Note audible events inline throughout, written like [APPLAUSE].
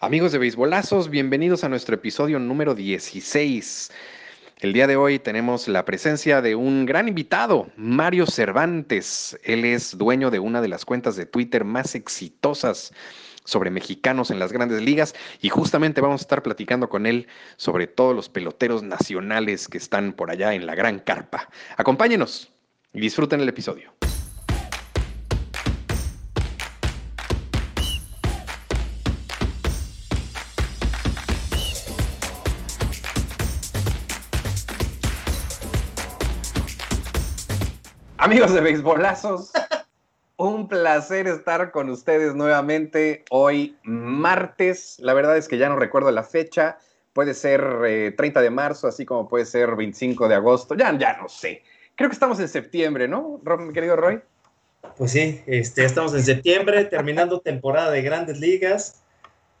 Amigos de Beisbolazos, bienvenidos a nuestro episodio número 16. El día de hoy tenemos la presencia de un gran invitado, Mario Cervantes. Él es dueño de una de las cuentas de Twitter más exitosas sobre mexicanos en las grandes ligas y justamente vamos a estar platicando con él sobre todos los peloteros nacionales que están por allá en la gran carpa. Acompáñenos y disfruten el episodio. Amigos de Beisbolazos, un placer estar con ustedes nuevamente hoy martes. La verdad es que ya no recuerdo la fecha. Puede ser 30 eh, de marzo, así como puede ser 25 de agosto. Ya, ya no sé. Creo que estamos en septiembre, ¿no, mi querido Roy? Pues sí, este, estamos en septiembre, terminando [LAUGHS] temporada de grandes ligas.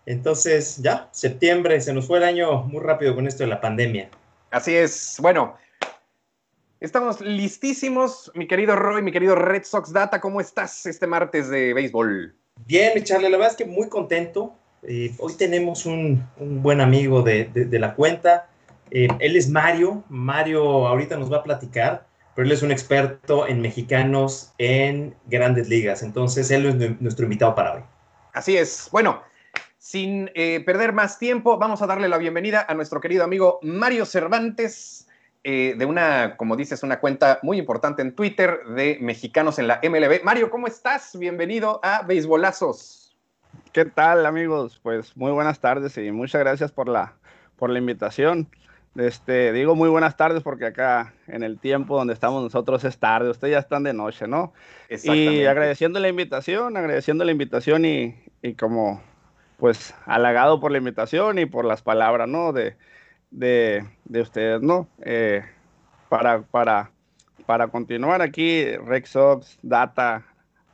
Entonces, ya, septiembre, se nos fue el año muy rápido con esto de la pandemia. Así es. Bueno, Estamos listísimos, mi querido Roy, mi querido Red Sox Data. ¿Cómo estás este martes de béisbol? Bien, Charlie, la verdad es que muy contento. Eh, hoy tenemos un, buen amigo de, la cuenta. Eh, él es Mario. Mario ahorita nos va a platicar, pero él es un experto en mexicanos en grandes ligas. Entonces, él es nuestro invitado para hoy. Así es. Bueno, sin eh, perder más tiempo, vamos a darle la bienvenida a nuestro querido amigo Mario Cervantes. Eh, de una, como dices, una cuenta muy importante en Twitter de mexicanos en la MLB. Mario, ¿cómo estás? Bienvenido a Beisbolazos. ¿Qué tal, amigos? Pues muy buenas tardes y muchas gracias por la, por la invitación. Este, digo muy buenas tardes porque acá en el tiempo donde estamos nosotros es tarde, ustedes ya están de noche, ¿no? Y agradeciendo la invitación, agradeciendo la invitación y, y como pues halagado por la invitación y por las palabras, ¿no? De, de, ustedes, ¿no? Eh, para, para, para continuar aquí, Rexox, Data,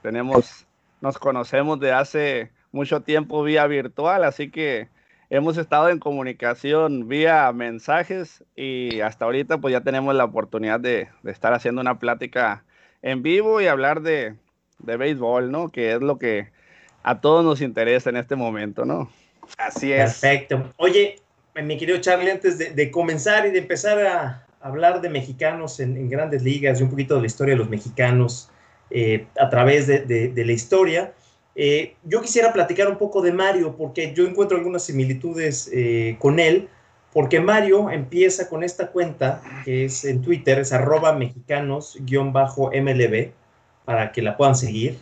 tenemos, nos conocemos de hace mucho tiempo vía virtual, así que hemos estado en comunicación vía mensajes y hasta ahorita pues ya tenemos la oportunidad de, estar haciendo una plática en vivo y hablar de, de béisbol, ¿no? Que es lo que a todos nos interesa en este momento, ¿no? Así es. Perfecto. Oye, mi querido Charlie, antes de, comenzar y de empezar a hablar de mexicanos en, grandes ligas y un poquito de la historia de los mexicanos eh, a través de, la historia, eh, yo quisiera platicar un poco de Mario, porque yo encuentro algunas similitudes eh, con él, porque Mario empieza con esta cuenta que es en Twitter, es arroba mexicanos-mlb, para que la puedan seguir.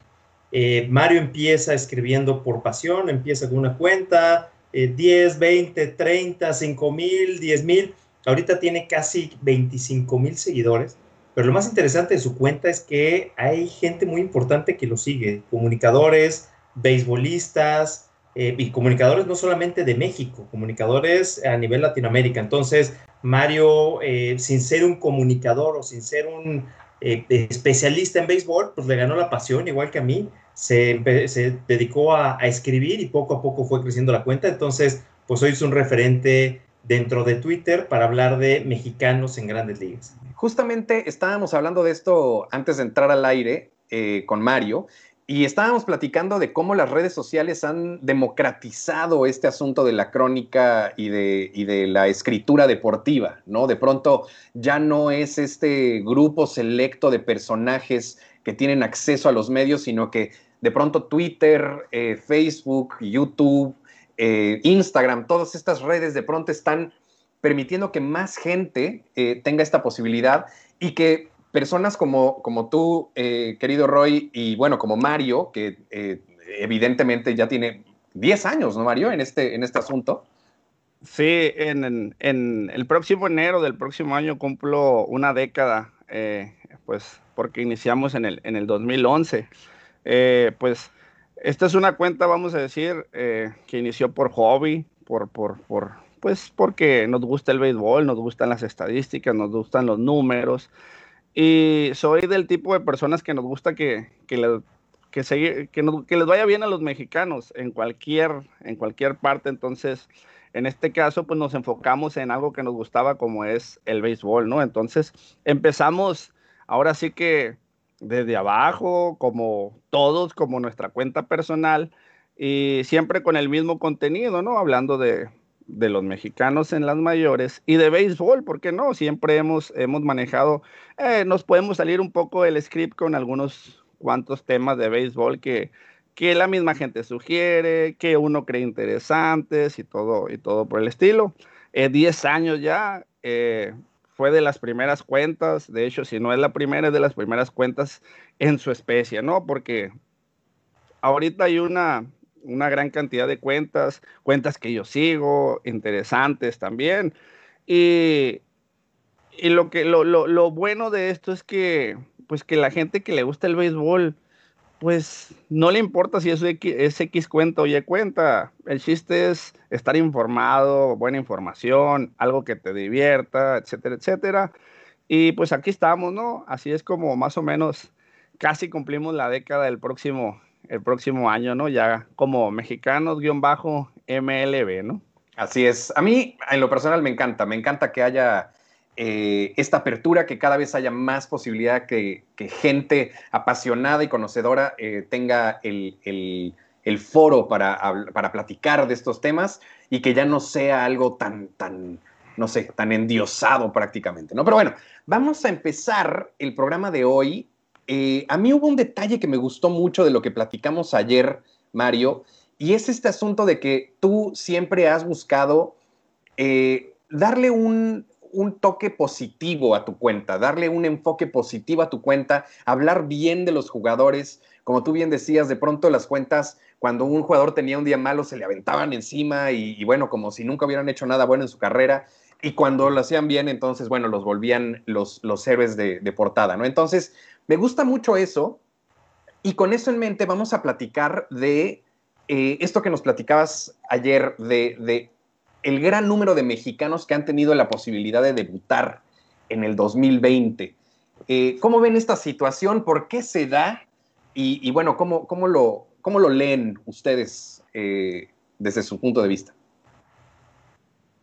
Mario empieza escribiendo por pasión, empieza con una cuenta, 10, 20, 30, 5 mil, 10 mil. Ahorita tiene casi 25 mil seguidores. Pero lo más interesante de su cuenta es que hay gente muy importante que lo sigue, comunicadores, beisbolistas eh, y comunicadores no solamente de México, comunicadores a nivel Latinoamérica. Entonces, Mario, eh, sin ser un comunicador o sin ser un eh, especialista en béisbol, pues le ganó la pasión, igual que a mí se, dedicó a, escribir y poco a poco fue creciendo la cuenta. Entonces, pues hoy es un referente dentro de Twitter para hablar de mexicanos en grandes ligas. Justamente estábamos hablando de esto antes de entrar al aire eh, con Mario y estábamos platicando de cómo las redes sociales han democratizado este asunto de la crónica y de, y de, la escritura deportiva, ¿no? De pronto ya no es este grupo selecto de personajes que tienen acceso a los medios, sino que de pronto Twitter, eh, Facebook, YouTube, eh, Instagram, todas estas redes de pronto están permitiendo que más gente eh, tenga esta posibilidad y que personas como, como tú, querido Roy, y bueno, como Mario, que evidentemente ya tiene 10 años, ¿no, Mario, en este, en este asunto? Sí, en, en, el próximo enero del próximo año cumplo una década, pues porque iniciamos en el, en el 2011. Eh, pues esta es una cuenta, vamos a decir, eh, que inició por hobby, por, por, por, pues porque nos gusta el béisbol, nos gustan las estadísticas, nos gustan los números. Y soy del tipo de personas que nos gusta que, que, que, seguir, que, que les vaya bien a los mexicanos en cualquier, en cualquier parte. Entonces, en este caso, pues nos enfocamos en algo que nos gustaba como es el béisbol, ¿no? Entonces, empezamos ahora sí que desde abajo, como todos, como nuestra cuenta personal, y siempre con el mismo contenido, ¿no? Hablando de, de los mexicanos en las mayores y de béisbol, ¿por qué no? Siempre hemos, hemos manejado, eh, nos podemos salir un poco del script con algunos cuantos temas de béisbol que, que la misma gente sugiere, que uno cree interesantes y todo, y todo por el estilo. Eh, diez años ya, eh, fue de las primeras cuentas, de hecho, si no es la primera, es de las primeras cuentas en su especie, ¿no? Porque ahorita hay una, una gran cantidad de cuentas, cuentas que yo sigo, interesantes también. Y, y lo, que, lo, lo, lo, bueno de esto es que, pues que la gente que le gusta el béisbol, pues no le importa si es X, es cuenta o Y cuenta. El chiste es estar informado, buena información, algo que te divierta, etcétera, etcétera. Y pues aquí estamos, ¿no? Así es como más o menos casi cumplimos la década del próximo el próximo año, ¿no? Ya como mexicanos guion bajo MLB, ¿no? Así es. A mí, en lo personal, me encanta. Me encanta que haya eh, esta apertura, que cada vez haya más posibilidad que, gente apasionada y conocedora eh, tenga el, foro para, para, platicar de estos temas y que ya no sea algo tan, tan, no sé, tan endiosado prácticamente, ¿no? Pero bueno, vamos a empezar el programa de hoy eh, a mí hubo un detalle que me gustó mucho de lo que platicamos ayer, Mario, y es este asunto de que tú siempre has buscado darle un, toque positivo a tu cuenta, darle un enfoque positivo a tu cuenta, hablar bien de los jugadores. Como tú bien decías, de pronto las cuentas, cuando un jugador tenía un día malo, se le aventaban encima y, bueno, como si nunca hubieran hecho nada bueno en su carrera. Y cuando lo hacían bien, entonces, bueno, los volvían los, los héroes de, de portada, ¿no? Entonces, me gusta mucho eso y con eso en mente vamos a platicar de eh, esto que nos platicabas ayer, de, el gran número de mexicanos que han tenido la posibilidad de debutar en el 2020. Eh, ¿Cómo ven esta situación? ¿Por qué se da? Y, bueno, ¿cómo, cómo, lo, ¿cómo, lo, leen ustedes eh, desde su punto de vista?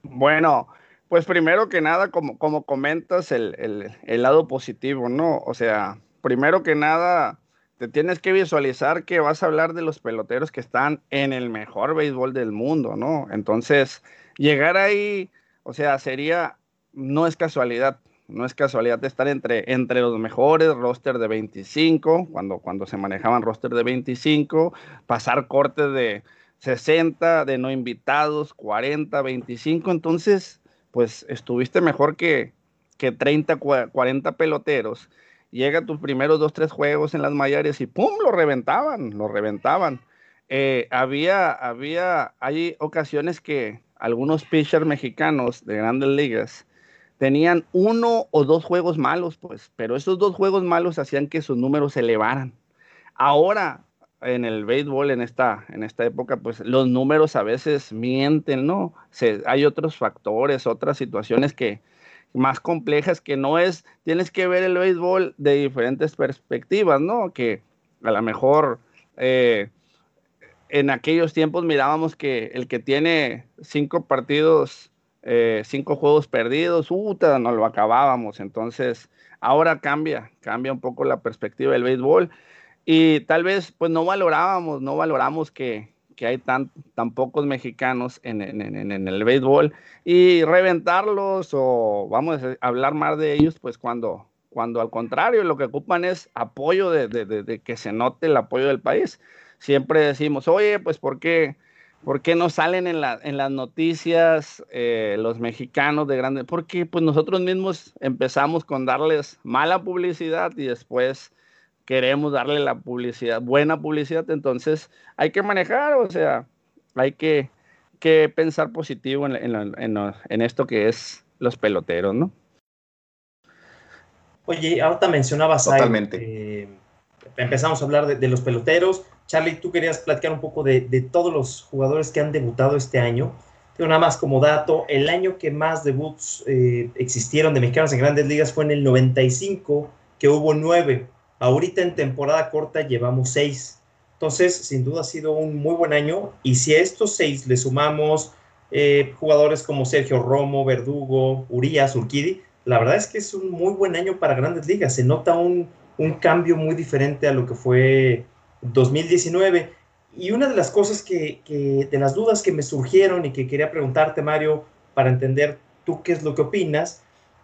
Bueno, pues primero que nada, como, como comentas, el, el lado positivo, ¿no? O sea, primero que nada, te tienes que visualizar que vas a hablar de los peloteros que están en el mejor béisbol del mundo, ¿no? Entonces, llegar ahí, o sea, sería, no es casualidad, no es casualidad estar entre, entre los mejores, roster de 25, cuando, cuando se manejaban roster de 25, pasar cortes de 60, de no invitados, 40, 25, entonces, pues estuviste mejor que, que 30, 40 peloteros llega tus primeros dos, tres juegos en las mayores y ¡pum! lo reventaban, lo reventaban. Eh, había, había, hay ocasiones que algunos pitchers mexicanos de grandes ligas tenían uno o dos juegos malos, pues, pero esos dos juegos malos hacían que sus números se elevaran. Ahora, en el béisbol, en esta, en esta época, pues los números a veces mienten, ¿no? Hay otros factores, otras situaciones que, más complejas que no es, tienes que ver el béisbol de diferentes perspectivas, ¿no? Que a lo mejor eh, en aquellos tiempos mirábamos que el que tiene cinco partidos, eh, cinco juegos perdidos, puta, no lo acabábamos. Entonces, ahora cambia, cambia un poco la perspectiva del béisbol. Y tal vez, pues no valorábamos, no valoramos que, que hay tan, tan pocos mexicanos en, el béisbol y reventarlos o vamos a hablar más de ellos, pues cuando, cuando al contrario lo que ocupan es apoyo de, que se note el apoyo del país. Siempre decimos, oye, pues ¿por qué, por qué no salen en, las noticias eh, los mexicanos de grande? Porque pues nosotros mismos empezamos con darles mala publicidad y después queremos darle la publicidad, buena publicidad, entonces hay que manejar, o sea, hay que, pensar positivo en, esto que es los peloteros, ¿no? Oye, ahorita mencionabas Totalmente. Eh, empezamos a hablar de, los peloteros. Charlie, tú querías platicar un poco de, todos los jugadores que han debutado este año. Tengo nada más como dato, el año que más debuts eh, existieron de mexicanos en grandes ligas fue en el 95, que hubo nueve. Ahorita en temporada corta llevamos seis. Entonces, sin duda ha sido un muy buen año. Y si a estos seis le sumamos eh, jugadores como Sergio Romo, Verdugo, Urias, Urquidi, la verdad es que es un muy buen año para grandes ligas. Se nota un, cambio muy diferente a lo que fue 2019. y una de las cosas que, que, de las dudas que me surgieron y que quería preguntarte, Mario, para entender tú qué es lo que opinas,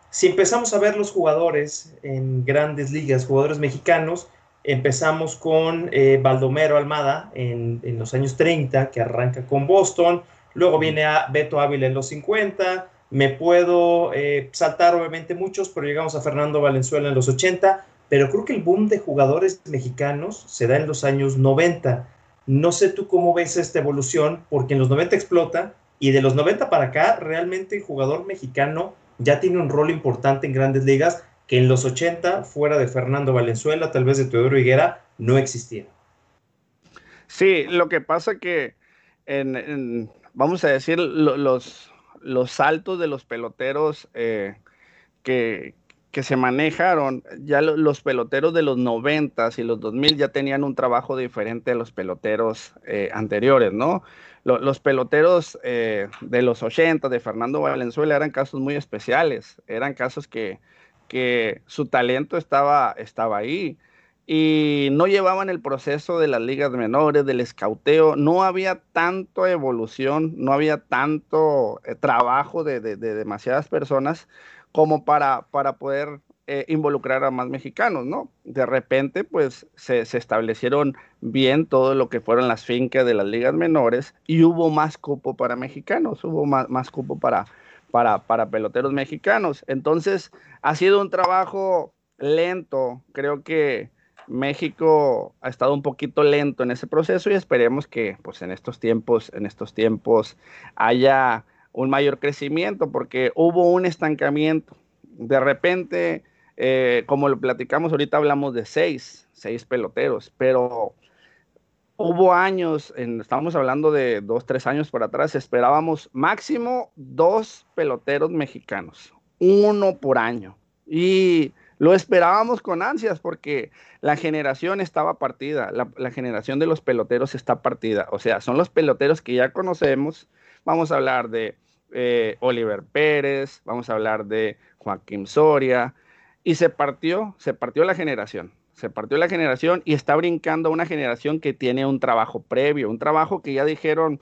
si empezamos a ver los jugadores en grandes ligas, jugadores mexicanos, empezamos con eh, Baldomero Almada en, en, los años 30, que arranca con Boston, luego viene a Beto Ávila en los 50, me puedo eh, saltar obviamente muchos, pero llegamos a Fernando Valenzuela en los 80, pero creo que el boom de jugadores mexicanos se da en los años 90. No sé tú cómo ves esta evolución, porque en los 90 explota y de los 90 para acá realmente el jugador mexicano ya tiene un rol importante en grandes ligas que en los 80, fuera de Fernando Valenzuela, tal vez de Teodoro Higuera, no existía. Sí, lo que pasa que, en, vamos a decir, los, los saltos de los peloteros eh, que, que, se manejaron, ya los peloteros de los 90 y los 2000 ya tenían un trabajo diferente a los peloteros eh, anteriores, ¿no? los peloteros eh, de los 80 de Fernando Valenzuela eran casos muy especiales, eran casos que, que su talento estaba, estaba ahí y no llevaban el proceso de las ligas menores, del escauteo, no había tanto evolución, no había tanto eh, trabajo de, de, demasiadas personas como para, para poder eh, involucrar a más mexicanos, ¿no? De repente, pues se, establecieron bien todo lo que fueron las fincas de las ligas menores y hubo más cupo para mexicanos, hubo más, más cupo para, para, para peloteros mexicanos. Entonces, ha sido un trabajo lento, creo que México ha estado un poquito lento en ese proceso y esperemos que pues en estos tiempos, en estos tiempos haya un mayor crecimiento porque hubo un estancamiento. De repente eh, como lo platicamos ahorita, hablamos de seis, seis peloteros, pero hubo años, estamos hablando de dos, tres años por atrás, esperábamos máximo dos peloteros mexicanos, uno por año. Y lo esperábamos con ansias porque la generación estaba partida, la, generación de los peloteros está partida. O sea, son los peloteros que ya conocemos. Vamos a hablar de eh, Oliver Pérez, vamos a hablar de Joaquín Soria, y se partió, se partió la generación, se partió la generación y está brincando una generación que tiene un trabajo previo, un trabajo que ya dijeron,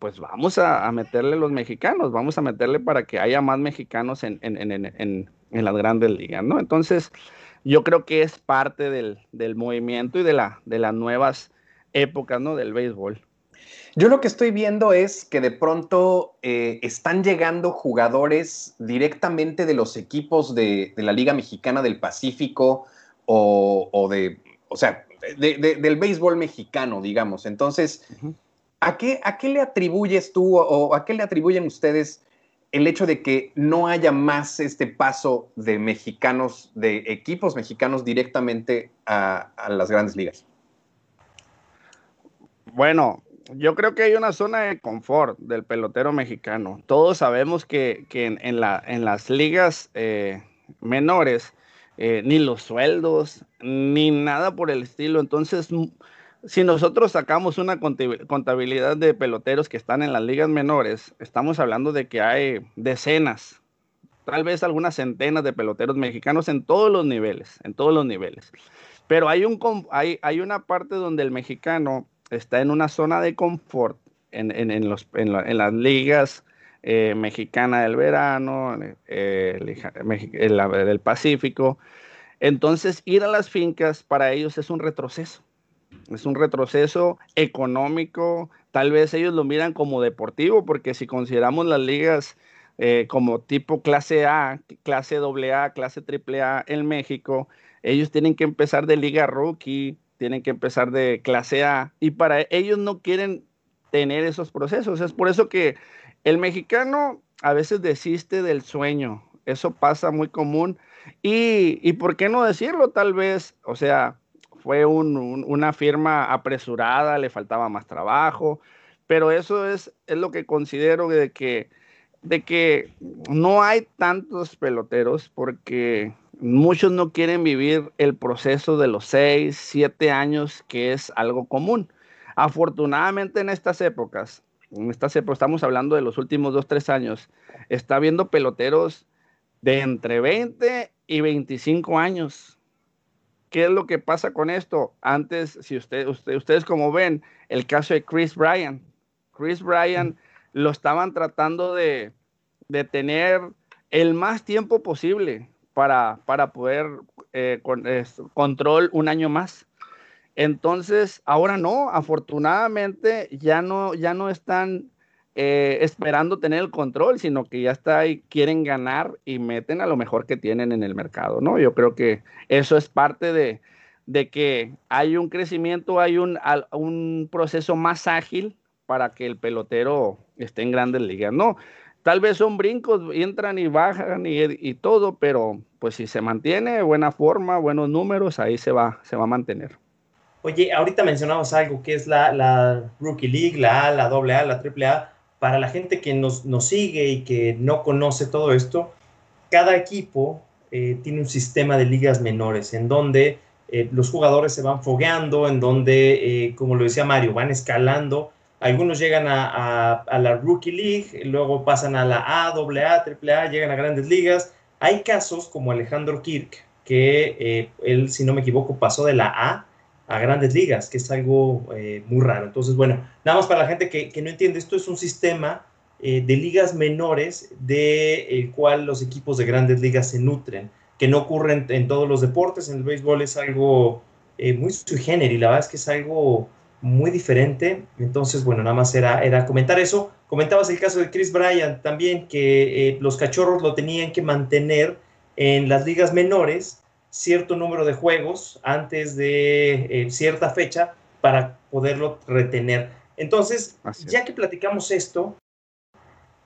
pues vamos a, meterle los mexicanos, vamos a meterle para que haya más mexicanos en, las grandes ligas, ¿no? Entonces, yo creo que es parte del, movimiento y de, la, de las nuevas épocas, ¿no? Del béisbol. Yo lo que estoy viendo es que de pronto eh, están llegando jugadores directamente de los equipos de, la Liga Mexicana del Pacífico o, de, o sea, del béisbol mexicano, digamos. Entonces, ¿a, qué, ¿a qué le atribuyes tú o a qué le atribuyen ustedes el hecho de que no haya más este paso de mexicanos, de equipos mexicanos directamente a las grandes ligas? Bueno, yo creo que hay una zona de confort del pelotero mexicano. Todos sabemos que, en, la, en, las ligas eh, menores, eh, ni los sueldos, ni nada por el estilo. Entonces, si nosotros sacamos una contabilidad de peloteros que están en las ligas menores, estamos hablando de que hay decenas, tal vez algunas centenas de peloteros mexicanos en todos los niveles, en todos los niveles. Pero hay, un, hay, hay una parte donde el mexicano está en una zona de confort en, en, los, en, las ligas eh, mexicana del verano, eh, del Pacífico. Entonces, ir a las fincas para ellos es un retroceso. Es un retroceso económico. Tal vez ellos lo miran como deportivo, porque si consideramos las ligas eh, como tipo clase A, clase AA, clase AAA en México, ellos tienen que empezar de liga rookie, tienen que empezar de clase A y para ellos no quieren tener esos procesos. Es por eso que el mexicano a veces desiste del sueño. Eso pasa muy común. Y, y por qué no decirlo, tal vez, o sea, fue una firma apresurada, le faltaba más trabajo, pero eso es, es lo que considero de que, de que no hay tantos peloteros porque muchos no quieren vivir el proceso de los seis, siete años, que es algo común. Afortunadamente en estas épocas, en estas épocas, estamos hablando de los últimos dos, tres años, está habiendo peloteros de entre 20 y 25 años ¿Qué es lo que pasa con esto? Antes, si usted, ustedes como ven, el caso de Chris Bryan. Chris Bryan lo estaban tratando de, de tener el más tiempo posible para, para poder eh, con, control un año más. Entonces, ahora no, afortunadamente ya no, ya no están eh, esperando tener el control, sino que ya está ahí, quieren ganar y meten a lo mejor que tienen en el mercado, ¿no? Yo creo que eso es parte de, de que hay un crecimiento, hay un, un proceso más ágil para que el pelotero esté en grandes ligas, ¿no? Tal vez son brincos, entran y bajan y, todo, pero pues si se mantiene buena forma, buenos números, ahí se va, se va a mantener. Oye, ahorita mencionamos algo que es la, la Rookie League, la A, la AA, la AAA. Para la gente que nos, nos sigue y que no conoce todo esto, cada equipo eh, tiene un sistema de ligas menores en donde eh, los jugadores se van fogueando, en donde, eh, como lo decía Mario, van escalando algunos llegan a, la Rookie League, luego pasan a la A, AA, AAA, llegan a grandes ligas. Hay casos como Alejandro Kirk, que eh, él, si no me equivoco, pasó de la A a grandes ligas, que es algo eh, muy raro. Entonces, bueno, nada más para la gente que, no entiende, esto es un sistema eh, de ligas menores del el cual los equipos de grandes ligas se nutren, que no ocurren en todos los deportes. En el béisbol es algo muy sui generis, la verdad es que es algo muy diferente. Entonces, bueno, nada más era, era comentar eso. Comentabas el caso de Chris Bryant también, que eh, los cachorros lo tenían que mantener en las ligas menores cierto número de juegos antes de eh, cierta fecha para poderlo retener. Entonces, ya que platicamos esto,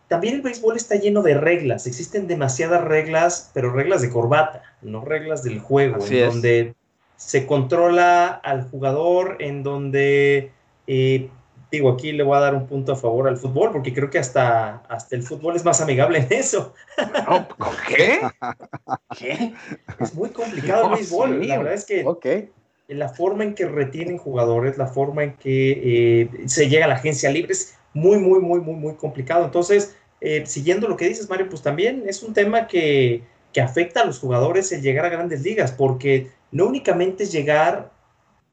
también el béisbol está lleno de reglas. Existen demasiadas reglas, pero reglas de corbata, no reglas del juego, en donde se controla al jugador en donde, eh, digo, aquí le voy a dar un punto a favor al fútbol, porque creo que hasta, hasta el fútbol es más amigable en eso. ¿Qué? ¿Qué? Es muy complicado el béisbol. La verdad es que la forma en que retienen jugadores, la forma en que eh, se llega a la agencia libre es muy, muy, muy, muy, muy complicado. Entonces, eh, siguiendo lo que dices, Mario, pues también es un tema que, que afecta a los jugadores el llegar a grandes ligas, porque no únicamente es llegar,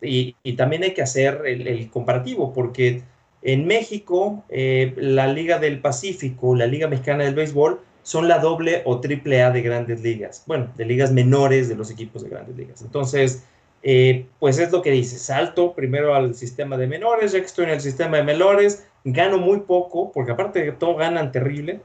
y, también hay que hacer el, comparativo, porque en México, eh, la Liga del Pacífico, la Liga Mexicana del Béisbol, son la doble o triple A de grandes ligas, bueno, de ligas menores de los equipos de grandes ligas. Entonces, eh, pues es lo que dice, salto primero al sistema de menores, ya que estoy en el sistema de menores, gano muy poco, porque aparte de todo ganan terrible.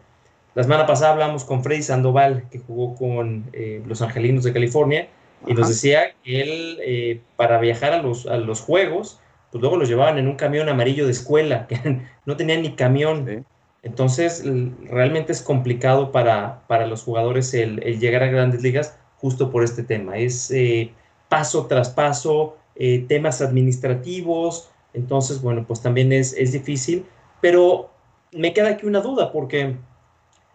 La semana pasada hablamos con Freddy Sandoval, que jugó con eh, los Angelinos de California, y nos decía que él, eh, para viajar a los, a los juegos, pues luego los llevaban en un camión amarillo de escuela, [LAUGHS] que no tenían ni camión. Entonces, realmente es complicado para, para los jugadores el, llegar a grandes ligas justo por este tema. Es eh, paso tras paso, eh, temas administrativos. Entonces, bueno, pues también es, es difícil. Pero me queda aquí una duda, porque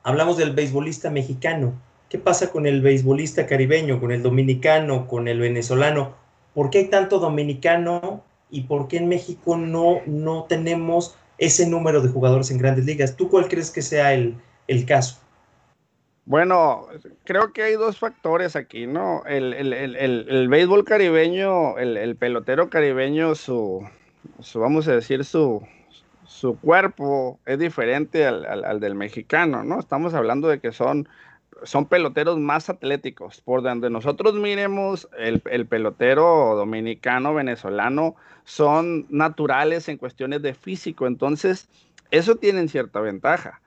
hablamos del beisbolista mexicano. ¿Qué pasa con el beisbolista caribeño, con el dominicano, con el venezolano? ¿Por qué hay tanto dominicano y por qué en México no, no tenemos ese número de jugadores en grandes ligas? ¿Tú cuál crees que sea el, caso? Bueno, creo que hay dos factores aquí, ¿no? El, el, béisbol caribeño, el, pelotero caribeño, su, vamos a decir, su, su cuerpo es diferente al, al, del mexicano, ¿no? Estamos hablando de que son son peloteros más atléticos. Por donde nosotros miremos, el, pelotero dominicano, venezolano, son naturales en cuestiones de físico. Entonces, eso tiene cierta ventaja.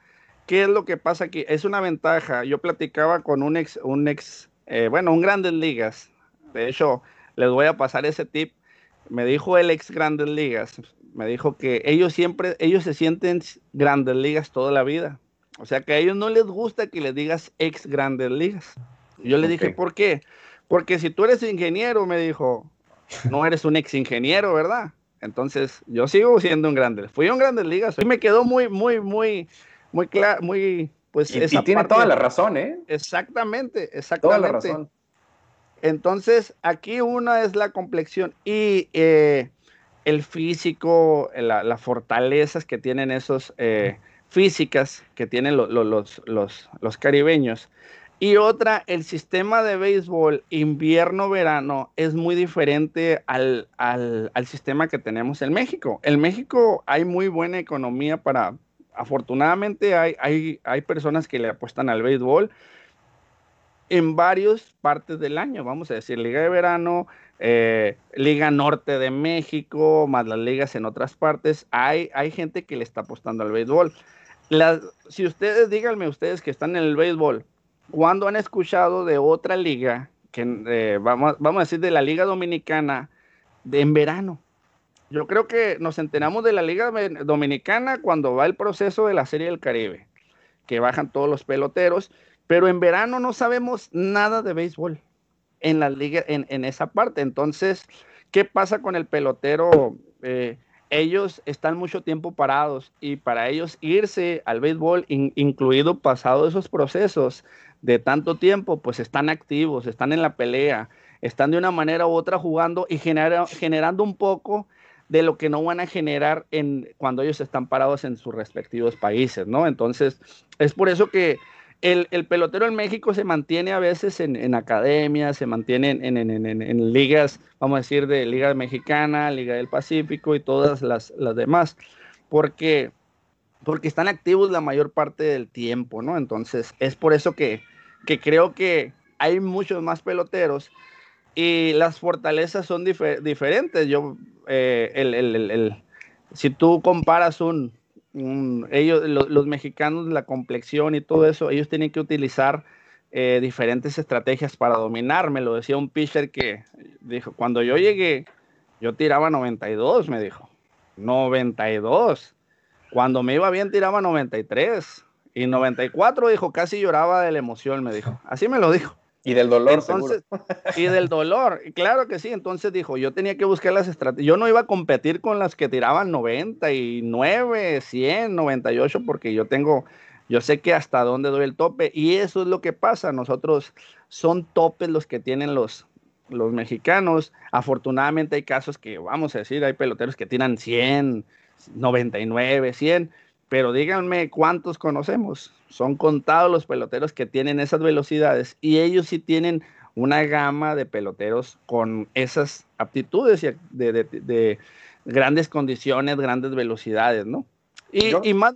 ¿Qué es lo que pasa aquí? Es una ventaja. Yo platicaba con un ex, un ex, eh, bueno, un Grandes Ligas. De hecho, les voy a pasar ese tip. Me dijo el ex Grandes Ligas, me dijo que ellos siempre, ellos se sienten Grandes Ligas toda la vida o sea que a ellos no les gusta que les digas ex grandes ligas. Yo le dije, ¿por qué? Porque si tú eres ingeniero, me dijo, no eres un ex ingeniero, ¿verdad? Entonces, yo sigo siendo un grande. Fui un grandes ligas. Y me quedó muy, muy, muy, muy claro, muy, pues. Y, tiene toda la razón, ¿eh? Exactamente, exactamente. Toda la razón. Entonces, aquí una es la complexión y eh, el físico, las fortalezas que tienen esos eh, físicas que tienen los, los, caribeños Y otra, el sistema de béisbol invierno-verano es muy diferente al, al, al, sistema que tenemos en México. En México hay muy buena economía para, afortunadamente hay, hay, hay personas que le apuestan al béisbol en varias partes del año, vamos a decir, Liga de Verano, eh, Liga Norte de México, más las ligas en otras partes, hay, hay gente que le está apostando al béisbol. Si ustedes, díganme ustedes que están en el béisbol, ¿cuándo han escuchado de otra liga, que eh, vamos, vamos a decir de la Liga Dominicana, de, en verano? Yo creo que nos enteramos de la Liga Dominicana cuando va el proceso de la Serie del Caribe, que bajan todos los peloteros, pero en verano no sabemos nada de béisbol en la liga, en, esa parte. Entonces, ¿qué pasa con el pelotero? Eh, ellos están mucho tiempo parados y para ellos irse al béisbol, incluido pasado esos procesos de tanto tiempo, pues están activos, están en la pelea, están de una manera u otra jugando y generando un poco de lo que no van a generar en, cuando ellos están parados en sus respectivos países, ¿no? Entonces, es por eso que el, pelotero en México se mantiene a veces en, en academias, se mantiene en, en, ligas, vamos a decir, de Liga Mexicana, Liga del Pacífico y todas las, las demás, porque, porque están activos la mayor parte del tiempo, ¿no? Entonces, es por eso que, que creo que hay muchos más peloteros y las fortalezas son diferentes. Yo, eh, el, el, el, si tú comparas un, ellos, los mexicanos, la complexión y todo eso, ellos tienen que utilizar eh, diferentes estrategias para dominar. Me lo decía un pitcher que dijo, cuando yo llegué, yo tiraba 92, me dijo. 92. Cuando me iba bien tiraba 93. Y 94, dijo, casi lloraba de la emoción, me dijo. Así me lo dijo. Y del dolor, entonces, [LAUGHS] Y del dolor, claro que sí. Entonces dijo, yo tenía que buscar las estrategias. Yo no iba a competir con las que tiraban 99, 100, 98, porque yo tengo, yo sé que hasta dónde doy el tope. Y eso es lo que pasa. Nosotros son topes los que tienen los, los mexicanos. Afortunadamente hay casos que, vamos a decir, hay peloteros que tiran 100, 99, 100 pero díganme cuántos conocemos. Son contados los peloteros que tienen esas velocidades y ellos sí tienen una gama de peloteros con esas aptitudes y de, grandes condiciones, grandes velocidades, ¿no? Y, más...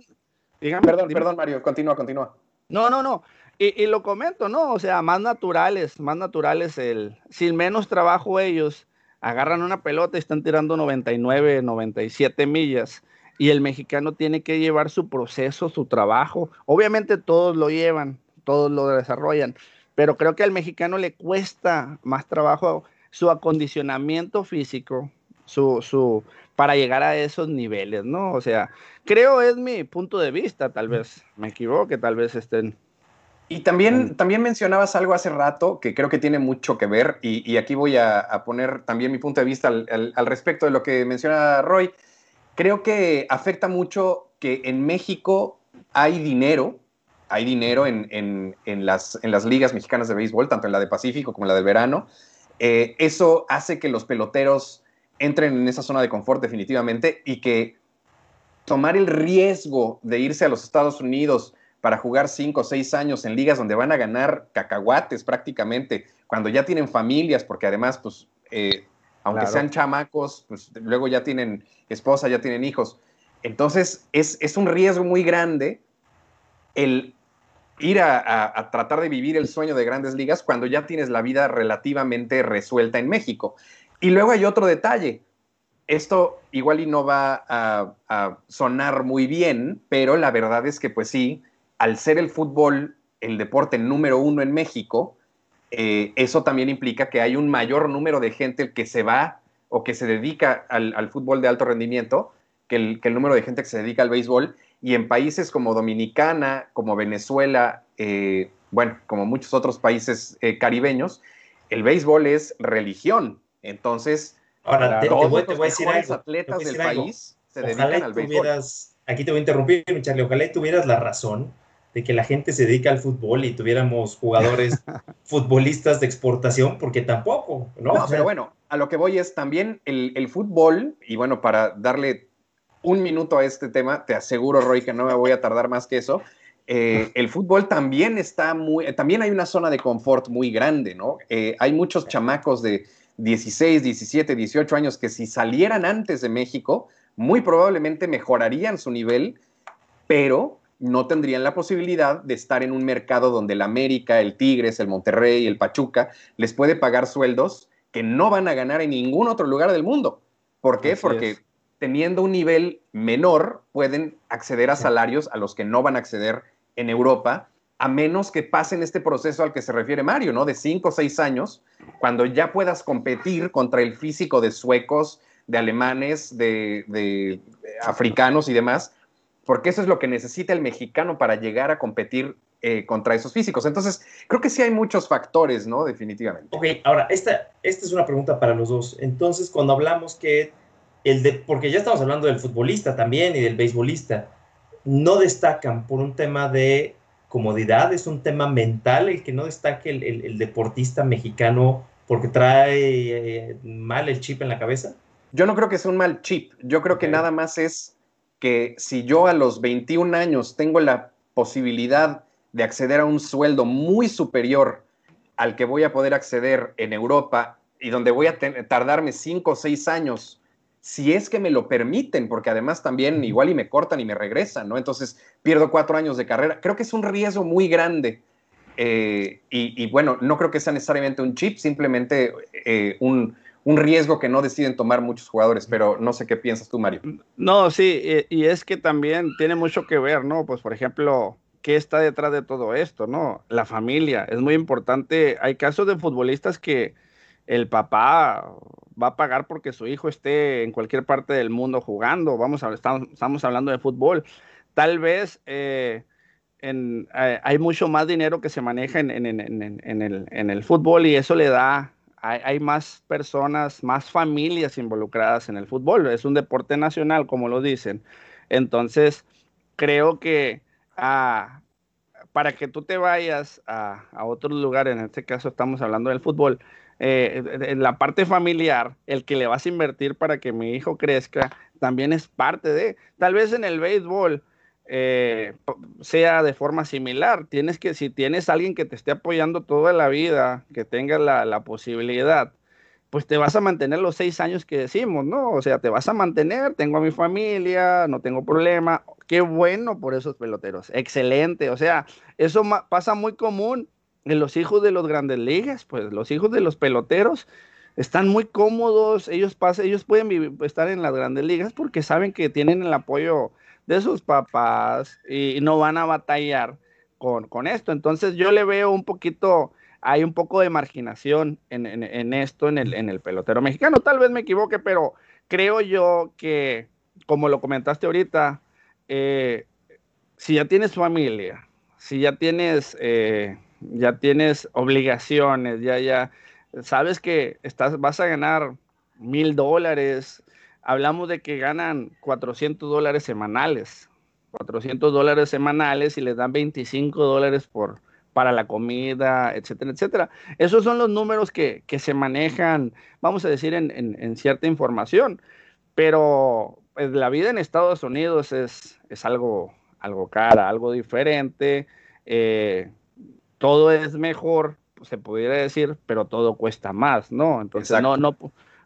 perdón, perdón, Mario, continúa, continúa. No, no, no. Y, y, lo comento, ¿no? O sea, más naturales, más naturales, el, sin menos trabajo ellos agarran una pelota y están tirando 99, 97 millas y el mexicano tiene que llevar su proceso, su trabajo. Obviamente todos lo llevan, todos lo desarrollan, pero creo que al mexicano le cuesta más trabajo su acondicionamiento físico, su, su, para llegar a esos niveles, ¿no? O sea, creo es mi punto de vista, tal vez me equivoque, tal vez estén. Y también, también mencionabas algo hace rato que creo que tiene mucho que ver, y, aquí voy a, poner también mi punto de vista al, al respecto de lo que menciona Roy creo que afecta mucho que en México hay dinero, hay dinero en, las, en las ligas mexicanas de béisbol, tanto en la de Pacífico como en la del verano. Eh, eso hace que los peloteros entren en esa zona de confort definitivamente y que tomar el riesgo de irse a los Estados Unidos para jugar cinco o seis años en ligas donde van a ganar cacahuates prácticamente, cuando ya tienen familias, porque además, pues, eh, aunque sean chamacos, pues luego ya tienen esposa, ya tienen hijos. Entonces es, un riesgo muy grande el ir a, tratar de vivir el sueño de grandes ligas cuando ya tienes la vida relativamente resuelta en México. Y luego hay otro detalle. Esto igual y no va a, a sonar muy bien, pero la verdad es que pues sí, al ser el fútbol el deporte número uno en México, eh, eso también implica que hay un mayor número de gente que se va o que se dedica al, fútbol de alto rendimiento que el, número de gente que se dedica al béisbol. Y en países como Dominicana, como Venezuela, eh, bueno, como muchos otros países eh, caribeños, el béisbol es religión. Entonces, Ahora, te, voy, a decir algo. atletas del país se dedican al béisbol. Aquí te voy a interrumpir, Charlie. Ojalá tuvieras la razón de que la gente se dedica al fútbol y tuviéramos jugadores [LAUGHS] futbolistas de exportación, porque tampoco, ¿no? no pero bueno, a lo que voy es también el, fútbol, y bueno, para darle un minuto a este tema, te aseguro, Roy, que no me voy a tardar más que eso. eh, el fútbol también está muy, también hay una zona de confort muy grande, ¿no? Eh, hay muchos chamacos de 16, 17, 18 años que si salieran antes de México, muy probablemente mejorarían su nivel, pero no tendrían la posibilidad de estar en un mercado donde el América, el Tigres, el Monterrey, el Pachuca les puede pagar sueldos que no van a ganar en ningún otro lugar del mundo. ¿Por qué? Porque teniendo un nivel menor pueden acceder a salarios a los que no van a acceder en Europa, a menos que pasen este proceso al que se refiere Mario, ¿no? De cinco o seis años, cuando ya puedas competir contra el físico de suecos, de alemanes, de, africanos y demás, porque eso es lo que necesita el mexicano para llegar a competir eh, contra esos físicos. Entonces, creo que sí hay muchos factores, ¿no? Definitivamente. Ok, ahora, esta, esta es una pregunta para los dos. Entonces, cuando hablamos que el de, porque ya estamos hablando del futbolista también y del beisbolista, no destacan por un tema de comodidad, es un tema mental el que no destaque el, deportista mexicano porque trae eh, mal el chip en la cabeza. Yo no creo que sea un mal chip, yo creo que nada más es que si yo a los 21 años tengo la posibilidad de acceder a un sueldo muy superior al que voy a poder acceder en Europa y donde voy a tardarme 5 o 6 años si es que me lo permiten, porque además también igual y me cortan y me regresan, ¿no? Entonces pierdo cuatro años de carrera. Creo que es un riesgo muy grande. Eh, y, bueno, no creo que sea necesariamente un chip, simplemente eh, un, riesgo que no deciden tomar muchos jugadores, pero no sé qué piensas tú, Mario. No, sí, y, es que también tiene mucho que ver, ¿no? Pues por ejemplo, ¿qué está detrás de todo esto, ¿no? La familia, es muy importante. Hay casos de futbolistas que el papá va a pagar porque su hijo esté en cualquier parte del mundo jugando. Vamos a, estamos, estamos hablando de fútbol. Tal vez eh, en, eh, hay mucho más dinero que se maneja en, en, en, el, fútbol y eso le da, hay, más personas, más familias involucradas en el fútbol. Es un deporte nacional, como lo dicen. Entonces, creo que ah, para que tú te vayas a, a otro lugar, en este caso estamos hablando del fútbol, eh, en la parte familiar, el que le vas a invertir para que mi hijo crezca, también es parte de, tal vez en el béisbol eh, sea de forma similar. Tienes que, si tienes alguien que te esté apoyando toda la vida, que tenga la, posibilidad, pues te vas a mantener los seis años que decimos, ¿no? O sea, te vas a mantener, tengo a mi familia, no tengo problema. Qué bueno por esos peloteros, excelente. O sea, eso pasa muy común los hijos de los grandes ligas, pues los hijos de los peloteros están muy cómodos, ellos pasan, ellos pueden estar en las grandes ligas porque saben que tienen el apoyo de sus papás y no van a batallar con, esto. Entonces yo le veo un poquito, hay un poco de marginación en, esto, en el, en el pelotero mexicano. Tal vez me equivoque, pero creo yo que, como lo comentaste ahorita, eh, si ya tienes familia, si ya tienes... Eh, ya tienes obligaciones, ya, ya, sabes que estás, vas a ganar mil dólares. Hablamos de que ganan 400 dólares semanales, 400 dólares semanales y les dan 25 dólares por, para la comida, etcétera, etcétera. Esos son los números que, se manejan, vamos a decir, en, cierta información, pero pues, la vida en Estados Unidos es, es algo, algo cara, algo diferente. Eh, todo es mejor, pues, se pudiera decir, pero todo cuesta más, ¿no? Entonces, no, no,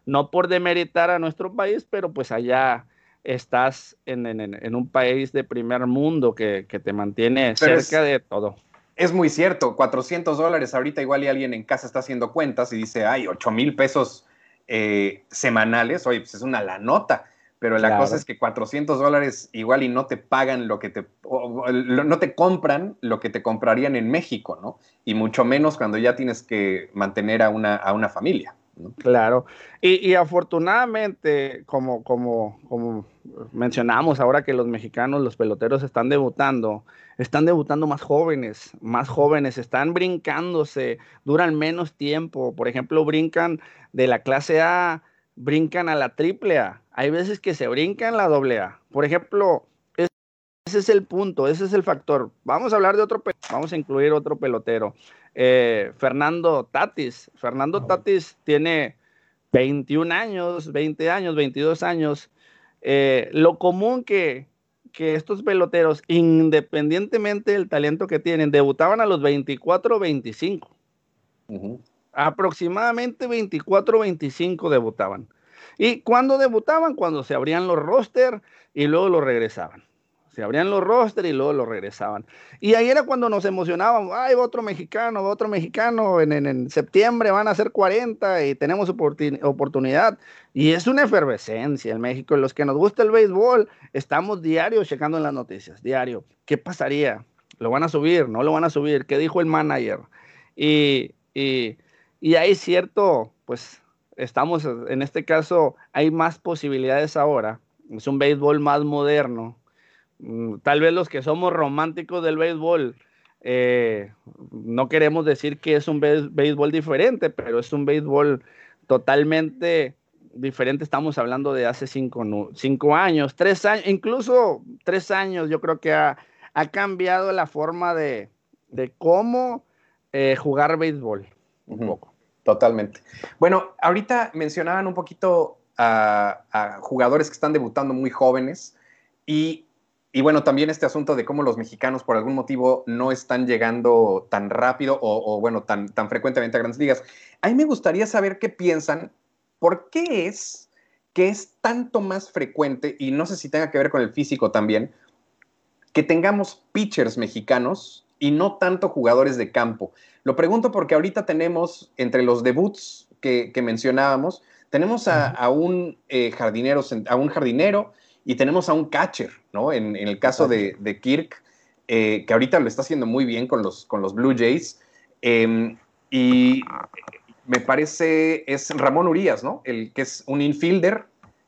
no por demeritar a nuestro país, pero pues allá estás en, un país de primer mundo que, te mantiene cerca de todo. Es muy cierto, 400 dólares, ahorita igual y alguien en casa está haciendo cuentas y dice, ay, 8 mil pesos eh, semanales, oye, pues es una la nota pero la cosa es que 400 dólares igual y no te pagan lo que te, no te compran lo que te comprarían en México, ¿no? Y mucho menos cuando ya tienes que mantener a una, a una familia. Claro, y, afortunadamente, como, como, como mencionamos ahora que los mexicanos, los peloteros están debutando, están debutando más jóvenes, más jóvenes, están brincándose, duran menos tiempo, por ejemplo, brincan de la clase A, brincan a la triple A, hay veces que se brincan la doble A. Por ejemplo, ese es el punto, ese es el factor. Vamos a hablar de otro, vamos a incluir otro pelotero. Eh, Fernando Tatis. Fernando Tatis tiene 21 años, 20 años, 22 años. Eh, lo común que que estos peloteros, independientemente del talento que tienen, debutaban a los 24 o 25. Aproximadamente 24 o 25 debutaban. ¿Y cuando debutaban? Cuando se abrían los roster y luego los regresaban. Se abrían los roster y luego los regresaban. Y ahí era cuando nos emocionábamos. Ay, otro mexicano, otro mexicano. En, en, septiembre van a ser 40 y tenemos oportunidad. Y es una efervescencia en México. Los que nos gusta el béisbol, estamos diario checando en las noticias, diario. ¿Qué pasaría? ¿Lo van a subir? ¿No lo van a subir? ¿Qué dijo el manager? Y, y, y hay cierto, pues, estamos, en este caso, hay más posibilidades ahora. Es un béisbol más moderno. Mm, tal vez los que somos románticos del béisbol, eh, no queremos decir que es un béisbol diferente, pero es un béisbol totalmente diferente. Estamos hablando de hace cinco, cinco años, tres años, incluso tres años, yo creo que ha, cambiado la forma de, cómo eh, jugar béisbol un poco. Totalmente. Bueno, ahorita mencionaban un poquito a, jugadores que están debutando muy jóvenes y, bueno, también este asunto de cómo los mexicanos por algún motivo no están llegando tan rápido o, bueno, tan, tan frecuentemente a grandes ligas. A mí me gustaría saber qué piensan, por qué es que es tanto más frecuente, y no sé si tenga que ver con el físico también, que tengamos pitchers mexicanos y no tanto jugadores de campo. Lo pregunto porque ahorita tenemos entre los debuts que, mencionábamos, tenemos a, un, eh, jardinero, a un jardinero y tenemos a un catcher, ¿no? En, el caso de, Kirk, eh, que ahorita lo está haciendo muy bien con los, con los Blue Jays. Em, y me parece, es Ramón Urias, ¿no? El que es un infielder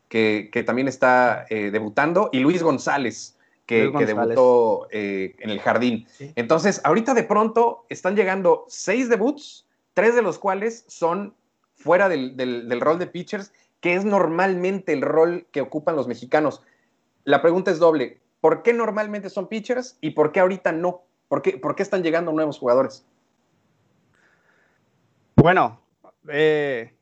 que, también está eh, debutando, y Luis González, que, debutó eh, en el jardín. Entonces, ahorita de pronto están llegando seis debuts, tres de los cuales son fuera del, rol de pitchers, que es normalmente el rol que ocupan los mexicanos. La pregunta es doble. ¿Por qué normalmente son pitchers y por qué ahorita no? ¿Por qué, por qué están llegando nuevos jugadores? Bueno, eh,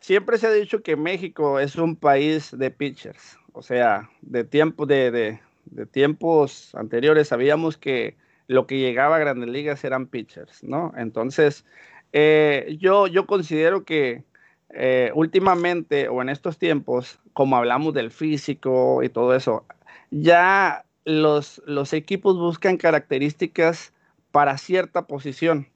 siempre se ha dicho que México es un país de pitchers, o sea, de tiempo de, de tiempos anteriores sabíamos que lo que llegaba a grandes ligas eran pitchers, ¿no? Entonces, eh, yo, yo considero que eh, últimamente o en estos tiempos, como hablamos del físico y todo eso, ya los, los equipos buscan características para cierta posición.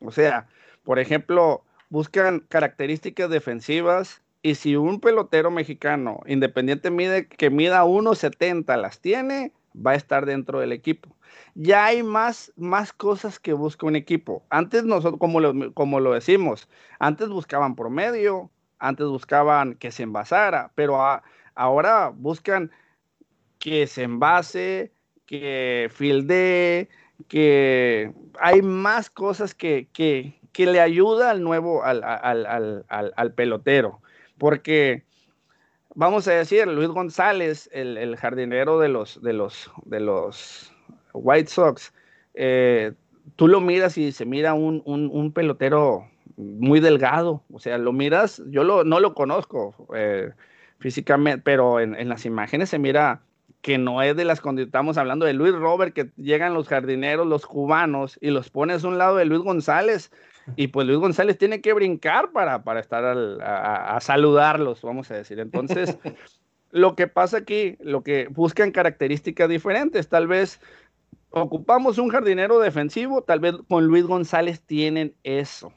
O sea, por ejemplo, buscan características defensivas y si un pelotero mexicano, independiente mide, que mida 1.70, las tiene, va a estar dentro del equipo. Ya hay más, más cosas que busca un equipo. Antes nosotros, como lo, como lo decimos, antes buscaban promedio, antes buscaban que se envasara, pero ahora buscan que se envase, que filde, que hay más cosas que, que, que le ayuda al nuevo, al, al, al, al pelotero porque vamos a decir, Luis González, el, jardinero de los, de los, de los White Sox, eh, tú lo miras y se mira un, pelotero muy delgado, o sea, lo miras, yo no lo conozco eh, físicamente, pero en, las imágenes se mira que no es de las cuando estamos hablando de Luis Robert, que llegan los jardineros, los cubanos, y los pones a un lado de Luis González, y pues Luis González tiene que brincar para, para estar a, saludarlos, vamos a decir. Entonces, [LAUGHS] lo que pasa aquí, lo que buscan características diferentes, tal vez ocupamos un jardinero defensivo, tal vez con Luis González tienen eso.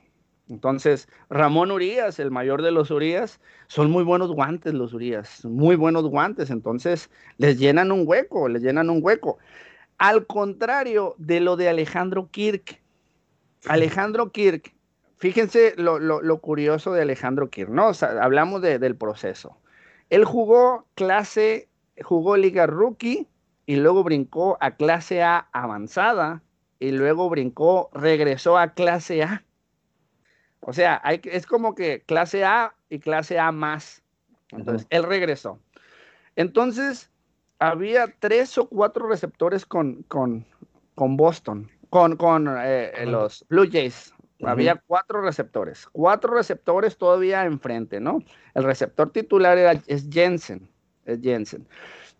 Entonces, Ramón Urias, el mayor de los Urias, son muy buenos guantes los Urias, muy buenos guantes, entonces les llenan un hueco, les llenan un hueco. Al contrario de lo de Alejandro Kirk, Alejandro Kirk, fíjense lo, curioso de Alejandro Kirk, ¿no? hablamos del proceso. Él jugó clase, jugó Liga Rookie y luego brincó a clase A avanzada y luego brincó, regresó a clase A. O sea, hay, es como que clase A y clase A más. Entonces, él regresó. Entonces, había tres o cuatro receptores con, con, con Boston con, con eh, eh, los Blue Jays. Había cuatro receptores, cuatro receptores todavía enfrente, ¿no? El receptor titular era, es Jensen, es Jensen.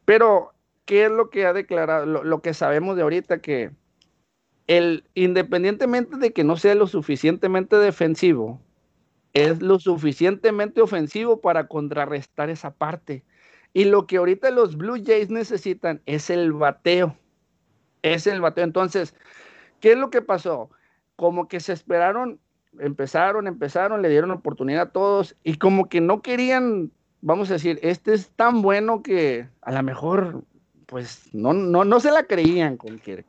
Pero, ¿qué es lo que ha declarado? Lo, que sabemos de ahorita que el, independientemente de que no sea lo suficientemente defensivo, es lo suficientemente ofensivo para contrarrestar esa parte. Y lo que ahorita los Blue Jays necesitan es el bateo. Es el bateo. Entonces, ¿qué es lo que pasó? Como que se esperaron, empezaron, empezaron, le dieron oportunidad a todos y como que no querían, vamos a decir, este es tan bueno que a lo mejor, pues, no, no, no se la creían con Kirk.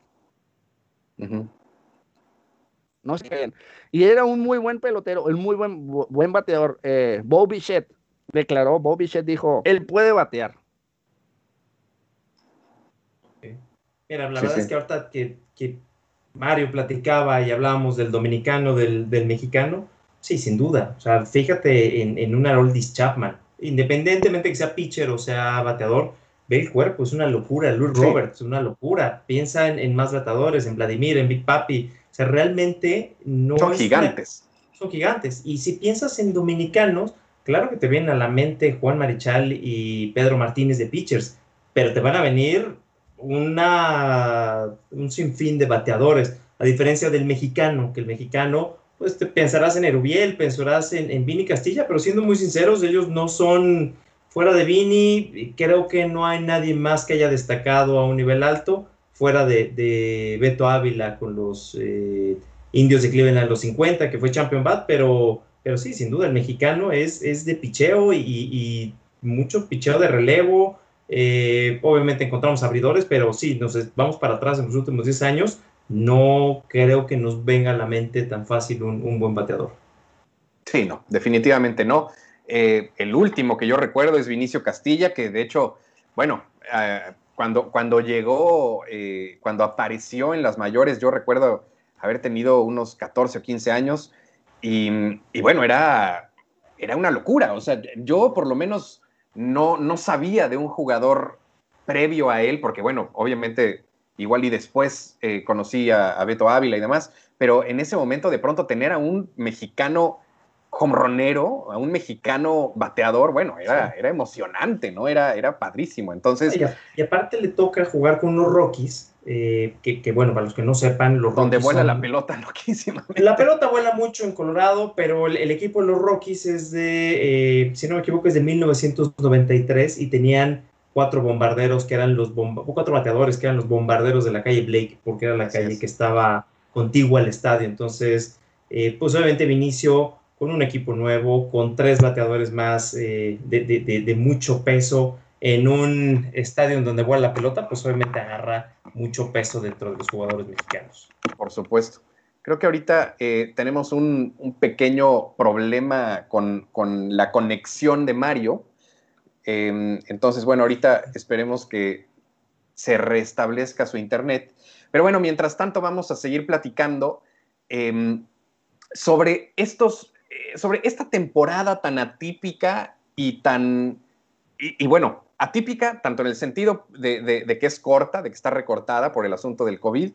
No sé. Y era un muy buen pelotero, un muy buen, buen bateador. Eh, Bo Bichette declaró, Bo Bichette dijo, él puede batear. Mira, la verdad es que ahorita que, Mario platicaba y hablábamos del dominicano, del, mexicano, sí, sin duda. O sea, fíjate en, en un Haroldis Chapman. Independientemente que sea pitcher o sea bateador, ve el cuerpo, es una locura. Luis Roberts, una locura. Piensa en, más bateadores, en Vladimir, en Big Papi. O sea, realmente no. Son gigantes. son gigantes. Y si piensas en dominicanos, claro que te vienen a la mente Juan Marichal y Pedro Martínez de pitchers, pero te van a venir una, un sinfín de bateadores, a diferencia del mexicano, que el mexicano, pues te pensarás en Erubiel, pensarás en, en Vini Castilla, pero siendo muy sinceros, ellos no son fuera de Vini, creo que no hay nadie más que haya destacado a un nivel alto, fuera de, Beto Ávila con los eh, indios de Cleveland en los 50, que fue champion bat, pero, pero sí, sin duda, el mexicano es, es de picheo y, mucho picheo de relevo. Eh, obviamente encontramos abridores, pero sí, nos vamos para atrás en los últimos 10 años. No creo que nos venga a la mente tan fácil un, un buen bateador. Sí, no, definitivamente no. Eh, el último que yo recuerdo es Vinicio Castilla, que de hecho, bueno, eh, cuando, cuando llegó, eh, cuando apareció en las mayores, yo recuerdo haber tenido unos 14 o 15 años y, bueno, era, era una locura. O sea, yo por lo menos no, no sabía de un jugador previo a él, porque bueno, obviamente igual y después conocí a, a Beto Ávila y demás, pero en ese momento de pronto tener a un mexicano homronero, a un mexicano bateador, bueno, era, era emocionante, ¿no? Era, era padrísimo. Entonces. Y, aparte le toca jugar con unos Rockies, eh, que, bueno, para los que no sepan, los Donde vuela la pelota loquísimamente. [LAUGHS] La pelota vuela mucho en Colorado, pero el, equipo de los Rockies es de, eh, si no me equivoco, es de 1993 y tenían cuatro bombarderos que eran los cuatro bateadores que eran los bombarderos de la calle Blake, porque era la calle que estaba contigua al estadio. Entonces, eh, pues obviamente Vinicio con un equipo nuevo, con tres bateadores más eh, de, mucho peso, en un estadio en donde vuela la pelota, pues obviamente agarra mucho peso dentro de los jugadores mexicanos. Por supuesto. Creo que ahorita eh, tenemos un, pequeño problema con, la conexión de Mario. Em, entonces, bueno, ahorita esperemos que se restablezca su internet. Pero bueno, mientras tanto vamos a seguir platicando em, sobre estos sobre esta temporada tan atípica y tan, y, bueno, atípica tanto en el sentido de, que es corta, de que está recortada por el asunto del COVID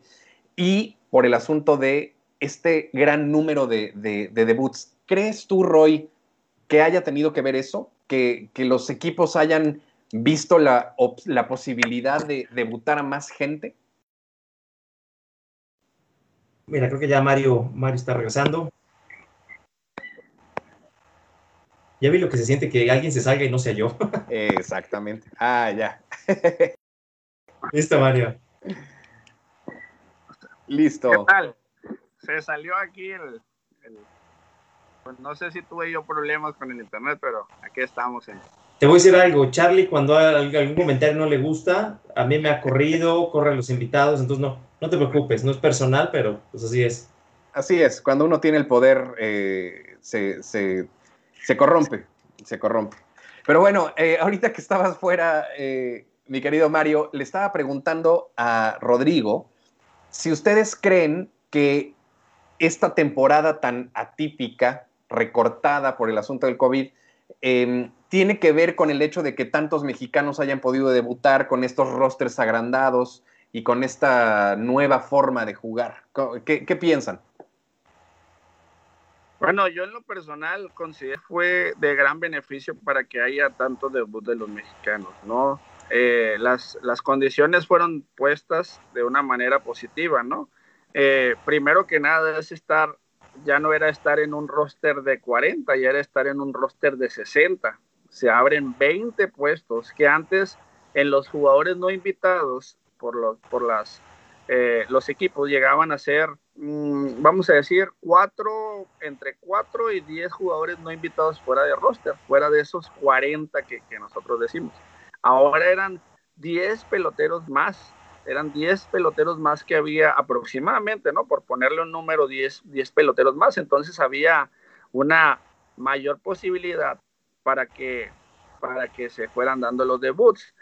y por el asunto de este gran número de, debuts. ¿Crees tú, Roy, que haya tenido que ver eso? Que, los equipos hayan visto la, la posibilidad de debutar a más gente? Mira, creo que ya Mario, Mario está regresando. Ya vi lo que se siente que alguien se salga y no sea yo. Exactamente. Ah, ya. [LAUGHS] Listo, Mario. Listo. ¿Qué tal? Se salió aquí el, pues no sé si tuve yo problemas con el internet, pero aquí estamos. En... Te voy a decir algo, Charlie, cuando algún comentario no le gusta, a mí me ha corrido, corre a los invitados, entonces no, no te preocupes, no es personal, pero pues así es. Así es, cuando uno tiene el poder, eh, se, se corrompe, se corrompe. Pero bueno, eh, ahorita que estabas fuera, eh, mi querido Mario, le estaba preguntando a Rodrigo si ustedes creen que esta temporada tan atípica, recortada por el asunto del COVID, em, tiene que ver con el hecho de que tantos mexicanos hayan podido debutar con estos rosters agrandados y con esta nueva forma de jugar. qué piensan? Bueno, yo en lo personal considero fue de gran beneficio para que haya tanto debut de los mexicanos, ¿no? eh, las, las, condiciones fueron puestas de una manera positiva, ¿no? Eh, primero que nada es estar, ya no era estar en un roster de 40, ya era estar en un roster de 60. Se abren 20 puestos que antes en los jugadores no invitados por, los, por las, eh, los equipos llegaban a ser, vamos a decir, cuatro, entre 4 y 10 jugadores no invitados fuera de roster, fuera de esos 40 que, que nosotros decimos. Ahora eran 10 peloteros más, eran 10 peloteros más que había aproximadamente, ¿no? Por ponerle un número, 10, 10 peloteros más. Entonces había una mayor posibilidad para que, para que se fueran dando los debuts.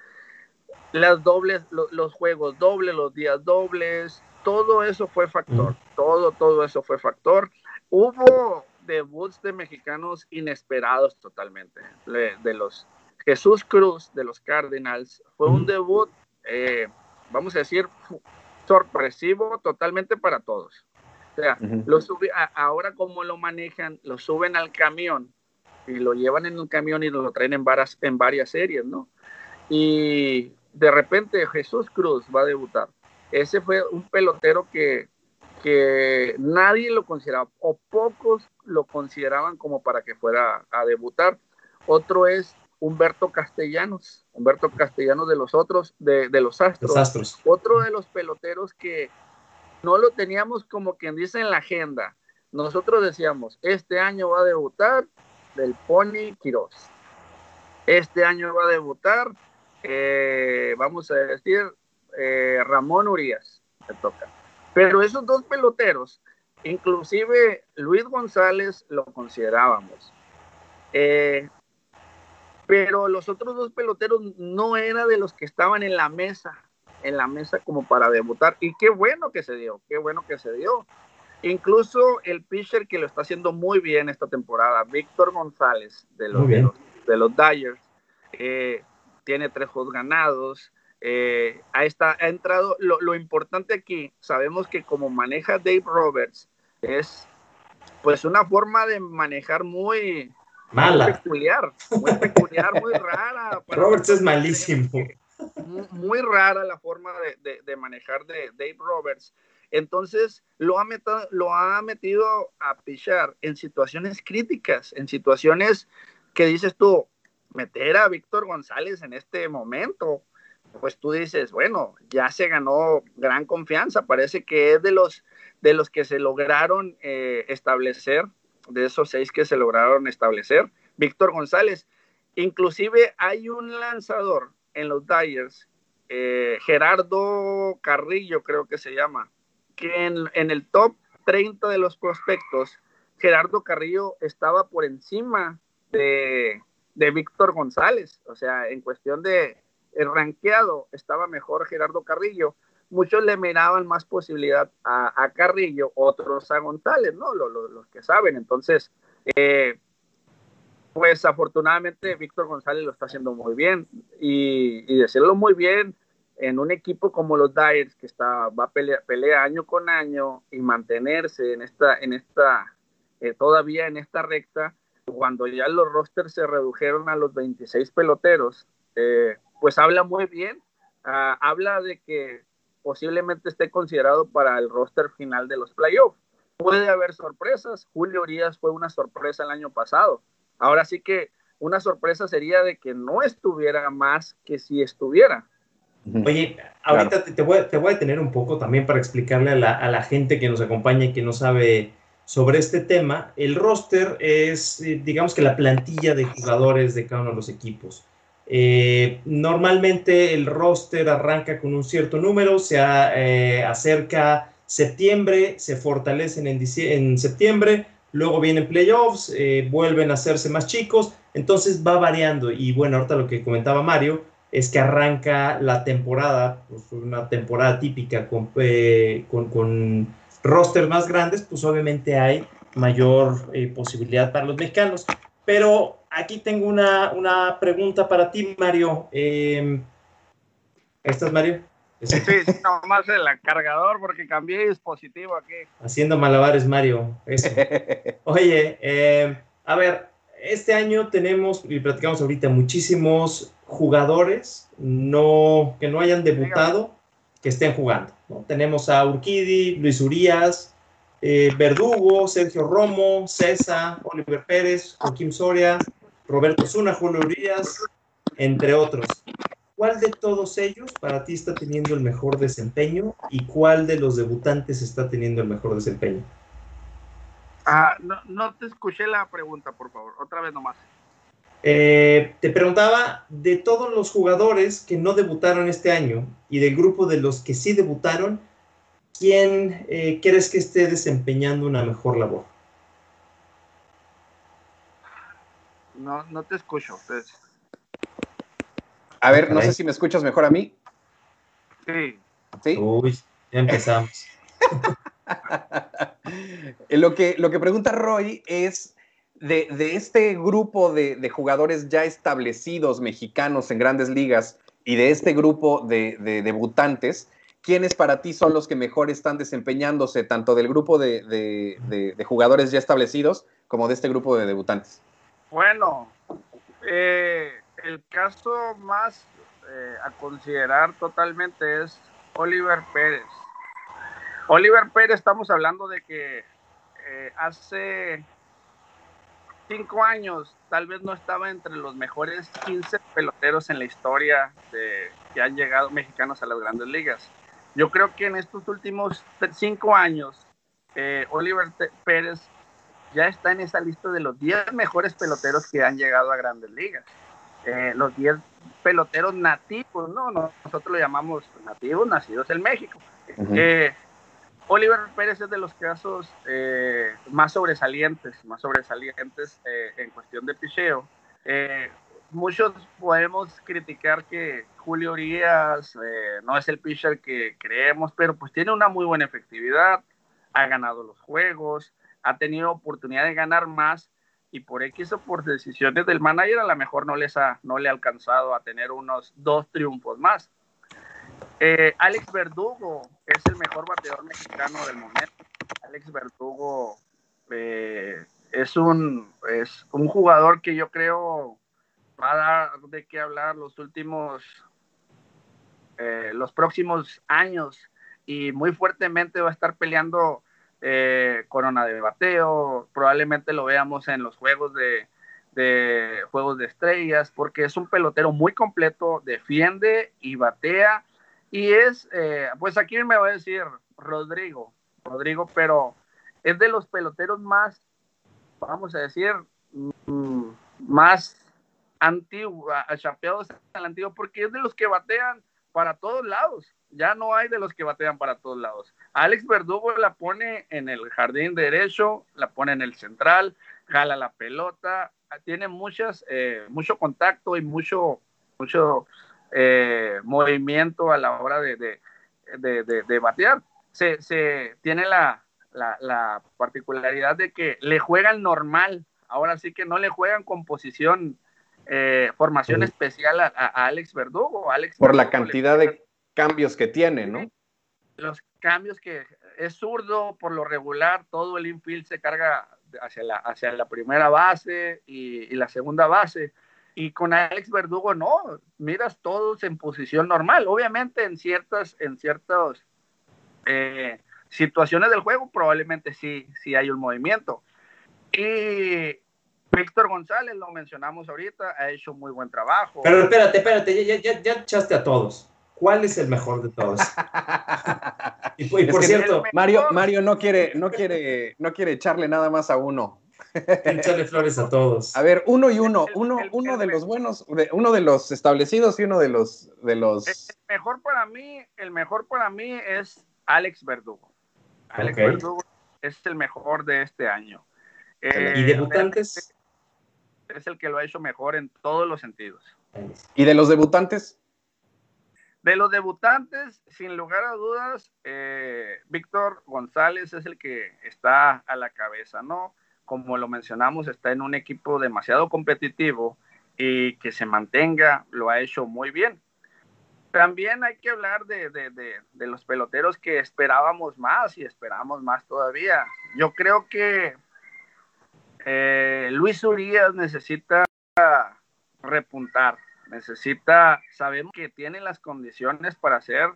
Las dobles, los juegos dobles, los días dobles, todo eso fue factor. Todo, todo eso fue factor. Hubo debuts de mexicanos inesperados totalmente, de los Jesús Cruz de los Cardinals fue un debut, eh, vamos a decir, sorpresivo totalmente para todos. O sea, lo ahora como lo manejan, lo suben al camión y lo llevan en un camión y lo traen en varias, en varias series, ¿no? Y de repente Jesús Cruz va a debutar. Ese fue un pelotero que, que nadie lo consideraba, o pocos lo consideraban como para que fuera a debutar. Otro es Humberto Castellanos, Humberto Castellanos de los otros, de, los astros. astros. Otro de los peloteros que no lo teníamos como quien dice en la agenda. Nosotros decíamos, este año va a debutar del Pony Quiroz. Este año va a debutar, eh, vamos a decir, eh, Ramón Urias, me toca. Pero esos dos peloteros, inclusive Luis González lo considerábamos. Eh, pero los otros dos peloteros no era de los que estaban en la mesa, en la mesa como para debutar. Y qué bueno que se dio, qué bueno que se dio. Incluso el pitcher que lo está haciendo muy bien esta temporada, Víctor González, de los, de los, Dyers, eh, tiene tres juegos ganados. Eh, ha, ha entrado, lo, lo importante aquí, sabemos que como maneja Dave Roberts, es pues una forma de manejar muy, Mala. Muy peculiar, muy peculiar, muy [LAUGHS] rara. Roberts es malísimo. Muy, rara la forma de, manejar de Dave Roberts. Entonces lo ha, metido, lo ha metido a pichar en situaciones críticas, en situaciones que dices tú, meter a Víctor González en este momento, pues tú dices, bueno, ya se ganó gran confianza, parece que es de los, de los que se lograron eh, establecer de esos seis que se lograron establecer. Víctor González. Inclusive hay un lanzador en los Dyers, eh, Gerardo Carrillo creo que se llama, que en, el top 30 de los prospectos, Gerardo Carrillo estaba por encima de, de Víctor González. O sea, en cuestión de ranqueado estaba mejor Gerardo Carrillo muchos le miraban más posibilidad a, Carrillo, otros a González, ¿no? Los, que saben. Entonces, eh, pues afortunadamente Víctor González lo está haciendo muy bien y, decirlo muy bien en un equipo como los Dyers que está va a pelear, pelea año con año y mantenerse en esta en esta eh, todavía en esta recta cuando ya los rosters se redujeron a los 26 peloteros eh, pues habla muy bien ah, habla de que posiblemente esté considerado para el roster final de los playoffs. Puede haber sorpresas. Julio Urias fue una sorpresa el año pasado. Ahora sí que una sorpresa sería de que no estuviera más que si estuviera. Oye, ahorita te, voy, te, voy, a tener un poco también para explicarle a la, a la, gente que nos acompaña y que no sabe sobre este tema. El roster es, eh, digamos que la plantilla de jugadores de cada uno de los equipos. Eh, normalmente el roster arranca con un cierto número, se eh, acerca septiembre, se fortalecen en, en, septiembre, luego vienen playoffs, eh, vuelven a hacerse más chicos, entonces va variando. Y bueno, ahorita lo que comentaba Mario es que arranca la temporada, pues una temporada típica con, con, con roster más grandes, pues obviamente hay mayor posibilidad para los mexicanos. Pero aquí tengo una, pregunta para ti, Mario. Eh, ¿Estás, Mario? Sí, sí, nomás el cargador porque cambié dispositivo aquí. Haciendo malabares, Mario. [LAUGHS] Oye, em, a ver, este año tenemos, y platicamos ahorita, muchísimos jugadores no, que no hayan debutado que estén jugando. Tenemos a Urquidi, Luis Urias, eh, Verdugo, Sergio Romo, César, Oliver Pérez, Joaquín Soria, Roberto Zuna, Julio Urias, entre otros. ¿Cuál de todos ellos para ti está teniendo el mejor desempeño y cuál de los debutantes está teniendo el mejor desempeño? Ah, no, no te escuché la pregunta, por favor. Otra vez nomás. Eh, te preguntaba de todos los jugadores que no debutaron este año y del grupo de los que sí debutaron, ¿quién eh, crees que esté desempeñando una mejor labor? No, no te escucho. Pues. A ver, no sé si me escuchas mejor a mí. Sí. ¿Sí? Uy, ya empezamos. [LAUGHS] lo, que, lo que pregunta Roy es de, este grupo de, jugadores ya establecidos mexicanos en grandes ligas y de este grupo de, debutantes, ¿quiénes para ti son los que mejor están desempeñándose, tanto del grupo de, jugadores ya establecidos como de este grupo de debutantes? Bueno, eh, el caso más eh, a considerar totalmente es Oliver Pérez. Oliver Pérez, estamos hablando de que eh, hace cinco años tal vez no estaba entre los mejores 15 peloteros en la historia de, que han llegado mexicanos a las grandes ligas. Yo creo que en estos últimos cinco años, eh, Oliver Pérez ya está en esa lista de los 10 mejores peloteros que han llegado a grandes ligas. Eh, los 10 peloteros nativos, ¿no? Nosotros lo llamamos nativos, nacidos en México. Oliver Pérez es de los casos eh, más sobresalientes, más sobresalientes eh, en cuestión de picheo. Eh, muchos podemos criticar que Julio Urias no es el pitcher que creemos, pero pues tiene una muy buena efectividad, ha ganado los juegos, ha tenido oportunidad de ganar más y por X o por decisiones del manager a lo mejor no les ha, no le ha alcanzado a tener unos dos triunfos más. Eh, Alex Verdugo es el mejor bateador mexicano del momento. Alex Verdugo eh, es, un, es un jugador que yo creo va a dar de qué hablar los últimos, eh, los próximos años y muy fuertemente va a estar peleando corona de bateo. Probablemente lo veamos en los juegos de, de juegos de estrellas porque es un pelotero muy completo, defiende y batea y es, eh, pues aquí me va a decir Rodrigo, Rodrigo, pero es de los peloteros más, vamos a decir, mm, más antiguos, chapeados al antiguo, porque es de los que batean para todos lados. Ya no hay de los que batean para todos lados. Alex Verdugo la pone en el jardín derecho, la pone en el central, jala la pelota, tiene muchas, eh, mucho contacto y mucho, mucho eh, movimiento a la hora de, de, batear. Se, se tiene la, la, particularidad de que le juegan normal, ahora sí que no le juegan con posición, eh, formación especial a, Alex Verdugo. Alex Por la cantidad de cambios que tiene, ¿no? Los cambios que es zurdo, por lo regular, todo el infield se carga hacia la, hacia la primera base y la segunda base. Y con Alex Verdugo no, miras todos en posición normal. Obviamente en ciertas, en ciertas eh, situaciones del juego probablemente sí, sí hay un movimiento. Y Víctor González, lo mencionamos ahorita, ha hecho muy buen trabajo. Pero espérate, espérate, ya, ya, ya echaste a todos. ¿Cuál es el mejor de todos? [LAUGHS] y, por cierto, Mario, Mario no quiere, no quiere, no quiere echarle nada más a uno. Echarle flores a todos. A ver, uno y uno, uno, uno de los buenos, uno de los establecidos y uno de los, de los. El mejor para mí, el mejor para mí es Alex Verdugo. Alex Verdugo es el mejor de este año. ¿Y eh, debutantes? Es el que lo ha hecho mejor en todos los sentidos. ¿Y de los debutantes? De los debutantes, sin lugar a dudas, eh, Víctor González es el que está a la cabeza, ¿no? como lo mencionamos, está en un equipo demasiado competitivo y que se mantenga, lo ha hecho muy bien. También hay que hablar de, los peloteros que esperábamos más y esperamos más todavía. Yo creo que eh, Luis Urias necesita repuntar, necesita, sabemos que tiene las condiciones para ser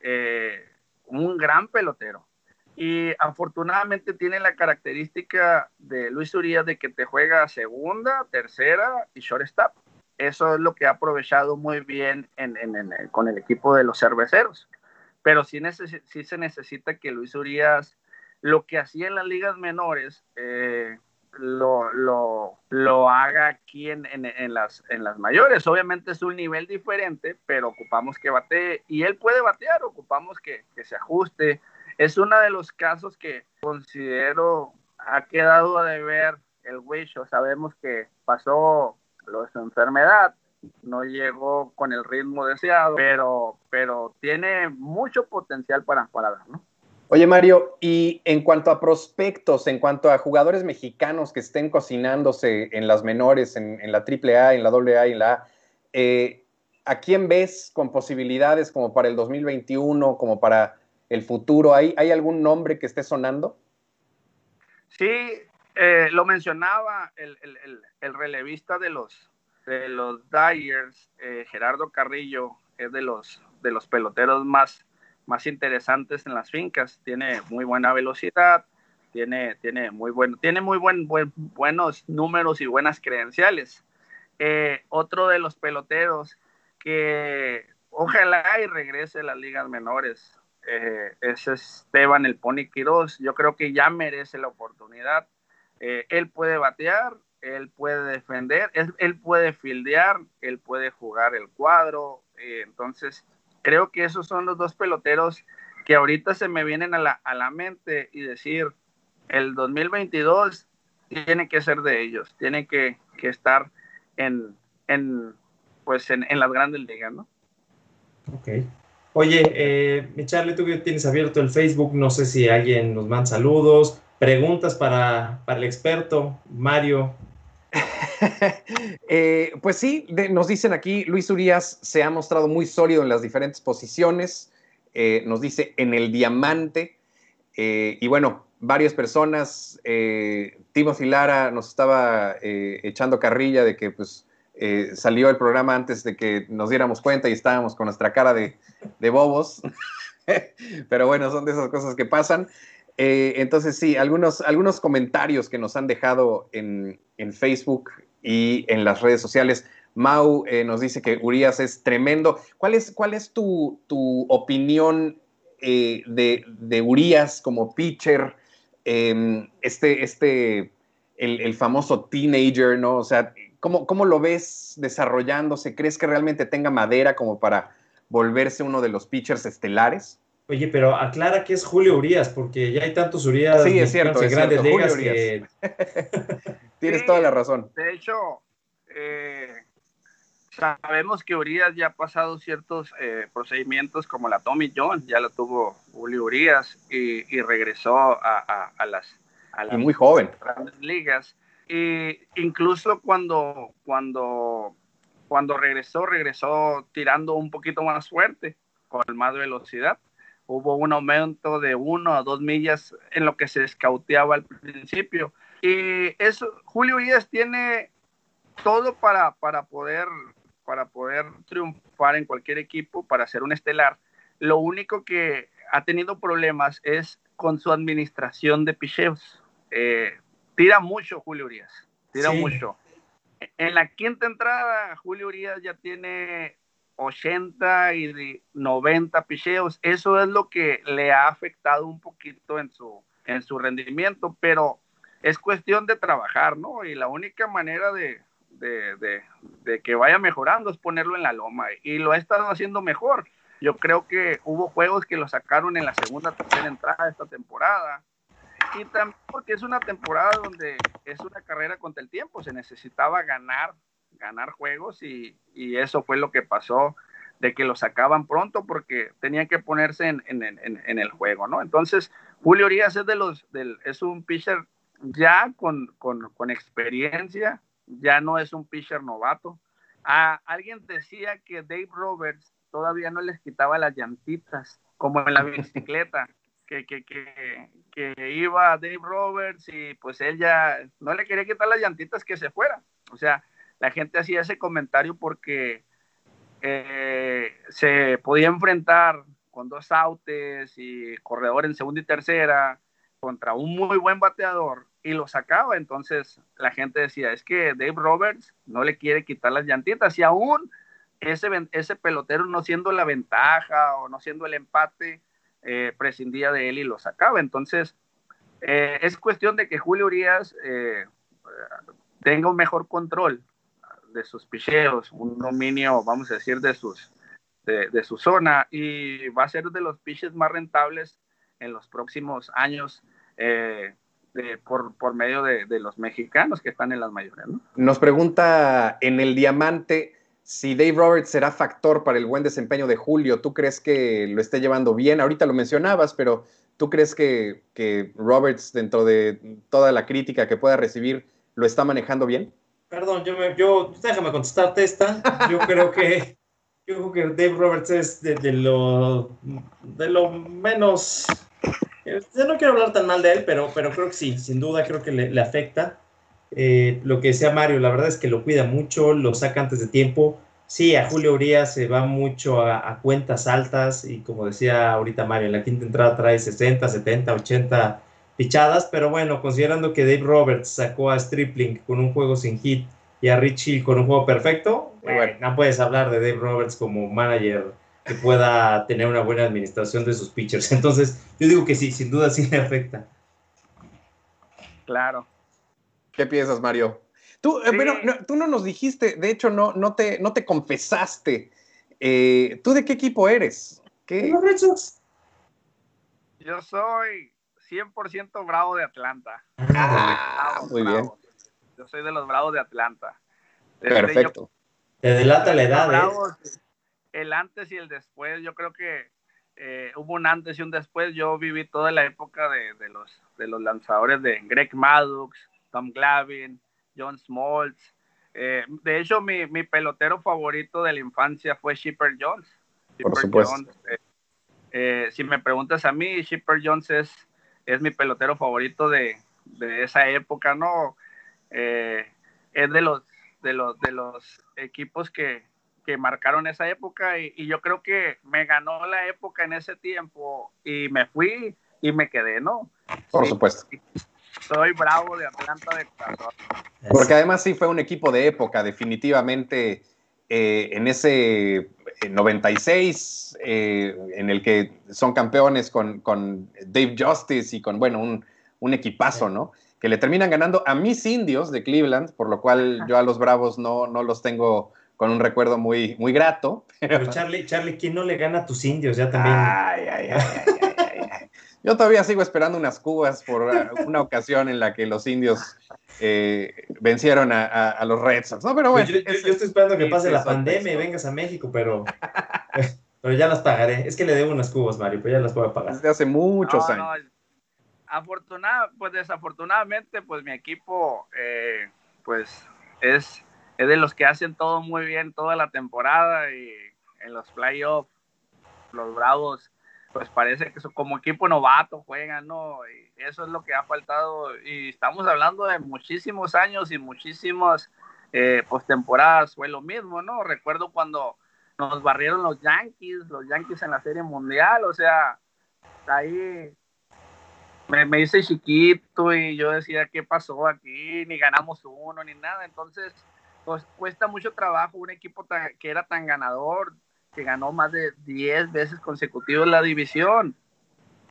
eh, un gran pelotero. Y afortunadamente tiene la característica de Luis Urias de que te juega segunda, tercera y shortstop. Eso es lo que ha aprovechado muy bien con el equipo de los cerveceros. Pero sí, se necesita que Luis Urias, lo que hacía en las ligas menores, eh, lo, lo, lo, haga aquí en, en, las, en las mayores. Obviamente es un nivel diferente, pero ocupamos que batee y él puede batear, ocupamos que, que se ajuste. Es uno de los casos que considero ha quedado a deber el Wisho. Sabemos que pasó lo de su enfermedad, no llegó con el ritmo deseado, pero, pero tiene mucho potencial para, para ¿no? Oye, Mario, y en cuanto a prospectos, en cuanto a jugadores mexicanos que estén cocinándose en las menores, en, la AAA, en la AA y en la A, eh, ¿a quién ves con posibilidades como para el 2021, como para el futuro? ¿Hay, ¿hay algún nombre que esté sonando? Sí, eh, lo mencionaba el, relevista de los, Dyers, eh, Gerardo Carrillo, es de los, de los peloteros más más interesantes en las fincas. Tiene muy buena velocidad, tiene, tiene muy buen, tiene muy buen, buenos números y buenas credenciales. Eh, otro de los peloteros que ojalá y regrese a las ligas menores eh, es Esteban el Pony Quiroz. Yo creo que ya merece la oportunidad. Eh, él puede batear, él puede defender, él, puede fildear, él puede jugar el cuadro. entonces, creo que esos son los dos peloteros que ahorita se me vienen a la, a la mente y decir, el 2022 tiene que ser de ellos, tiene que, estar en, en pues en, las grandes ligas, ¿no? Ok. Oye, eh, mi Charlie, tú tienes abierto el Facebook, no sé si alguien nos manda saludos, preguntas para, para el experto, Mario. [LAUGHS] Eh, pues sí, nos dicen aquí, Luis Urias se ha mostrado muy sólido en las diferentes posiciones, eh, nos dice en el diamante, eh, y bueno, varias personas, Timo Lara nos estaba echando carrilla de que pues salió el programa antes de que nos diéramos cuenta y estábamos con nuestra cara de, de bobos, [LAUGHS] pero bueno, son de esas cosas que pasan. Entonces sí, algunos, algunos comentarios que nos han dejado en, en Facebook y en las redes sociales. Mau eh, nos dice que Urias es tremendo. ¿Cuál es, es tu, opinión eh, de, de, Urias como pitcher? Em, este, este, el, famoso teenager, ¿no? O sea, ¿cómo, ¿cómo lo ves desarrollándose? ¿Crees que realmente tenga madera como para volverse uno de los pitchers estelares? Oye, pero aclara que es Julio Urias, porque ya hay tantos Urias sí, es cierto, es grandes ligas que... [LAUGHS] Tienes toda la razón. De hecho, eh, sabemos que Urias ya ha pasado ciertos eh, procedimientos como la Tommy John, ya lo tuvo Julio Urias y, regresó a, las, muy joven. grandes ligas. Y incluso cuando, cuando, cuando regresó, regresó tirando un poquito más fuerte, con más velocidad hubo un aumento de uno a dos millas en lo que se escauteaba al principio. Y eso, Julio Urias tiene todo para, para, poder, para poder triunfar en cualquier equipo, para ser un estelar. Lo único que ha tenido problemas es con su administración de picheos. Eh, tira mucho Julio Urias, tira mucho. En la quinta entrada, Julio Urias ya tiene 80 y 90 picheos. Eso es lo que le ha afectado un poquito en su, en su rendimiento, pero es cuestión de trabajar, ¿no? Y la única manera de, que vaya mejorando es ponerlo en la loma y lo ha estado haciendo mejor. Yo creo que hubo juegos que lo sacaron en la segunda, tercera entrada de esta temporada. Y también porque es una temporada donde es una carrera contra el tiempo, se necesitaba ganar, ganar juegos y, eso fue lo que pasó, de que lo sacaban pronto porque tenían que ponerse en, el juego, ¿no? Entonces, Julio Urias es, de los, del, es un pitcher ya con, con, experiencia, ya no es un pitcher novato. Ah, alguien decía que Dave Roberts todavía no les quitaba las llantitas, como en la bicicleta, [LAUGHS] que, que, que, que, iba Dave Roberts y pues él ya no le quería quitar las llantitas que se fuera. O sea, la gente hacía ese comentario porque eh, se podía enfrentar con dos autes y corredor en segunda y tercera contra un muy buen bateador y lo sacaba. Entonces la gente decía, es que Dave Roberts no le quiere quitar las llantitas y aún ese, ese pelotero no siendo la ventaja o no siendo el empate, eh, prescindía de él y lo sacaba. Entonces eh, es cuestión de que Julio Urias tenga un mejor control de sus picheos, un dominio, vamos a decir, de sus de, su zona y va a ser de los pitches más rentables en los próximos años eh, por, por, medio de, los mexicanos que están en las mayores. Nos pregunta en el diamante si Dave Roberts será factor para el buen desempeño de Julio. ¿Tú crees que lo esté llevando bien? Ahorita lo mencionabas, pero ¿tú crees que, que Roberts, dentro de toda la crítica que pueda recibir, lo está manejando bien? Perdón, yo, me, yo déjame contestarte esta. Yo creo que yo creo que Dave Roberts es de, lo, de lo menos. Yo no quiero hablar tan mal de él, pero, pero creo que sí, sin duda creo que le, afecta. Eh, lo que decía Mario, la verdad es que lo cuida mucho, lo saca antes de tiempo. Sí, a Julio Urias se va mucho a, cuentas altas y como decía ahorita Mario, en la quinta entrada trae 60, 70, 80 pichadas, pero bueno, considerando que Dave Roberts sacó a Stripling con un juego sin hit y a Richie con un juego perfecto, bueno, no puedes hablar de Dave Roberts como manager que pueda [LAUGHS] tener una buena administración de sus pitchers. [LAUGHS] Entonces, yo digo que sí, sin duda sí le afecta. Claro. ¿Qué piensas, Mario? Tú, eh, no, tú no nos dijiste, de hecho, no, no, te, no te confesaste. Eh, ¿Tú de qué equipo eres? ¿Qué? Los Yo soy 100% bravo de Atlanta. Ah, muy bien. Yo soy de los bravos de Atlanta. Perfecto. Te delata la edad. ¿eh? El antes y el después, yo creo que eh, hubo un antes y un después. Yo viví toda la época de, los, de los lanzadores de Greg Maddux, Tom Glavin, John Smoltz. Eh, de hecho, mi, pelotero favorito de la infancia fue Shipper Jones. Por supuesto. si me preguntas a mí, Shipper Jones es, es mi pelotero favorito de, de esa época, ¿no? es de los de los, de los equipos que, marcaron esa época y, yo creo que me ganó la época en ese tiempo y me fui y me quedé, ¿no? Por supuesto. Soy bravo de Atlanta de Porque además sí fue un equipo de época, definitivamente. Eh, en ese 96, eh, en el que son campeones con, Dave Justice y con, bueno, un, un equipazo, ¿no? que le terminan ganando a mis indios de Cleveland, por lo cual yo a los Bravos no, no los tengo con un recuerdo muy, muy grato. Pero Charlie, Charlie, ¿quién no le gana a tus indios? Ya también. Ay, ay, ay, yo todavía sigo esperando unas cubas por una [LAUGHS] ocasión en la que los indios eh, vencieron a, los Red Sox. No, pero bueno. Yo, estoy esperando que pase la pandemia y vengas a México, pero, [LAUGHS] pero ya las pagaré. Es que le debo unas cubas, Mario, pero ya las puedo pagar. Desde hace muchos años afortunada, pues desafortunadamente, pues mi equipo, eh, pues es, es de los que hacen todo muy bien toda la temporada y en los playoffs, los Bravos, pues parece que como equipo novato juegan, ¿no? Y eso es lo que ha faltado y estamos hablando de muchísimos años y muchísimas eh, postemporadas, fue lo mismo, ¿no? Recuerdo cuando nos barrieron los Yankees, los Yankees en la Serie Mundial, o sea, ahí me, me, hice chiquito y yo decía, ¿qué pasó aquí? Ni ganamos uno, ni nada. Entonces, pues cuesta mucho trabajo un equipo que era tan ganador, que ganó más de 10 veces consecutivos la división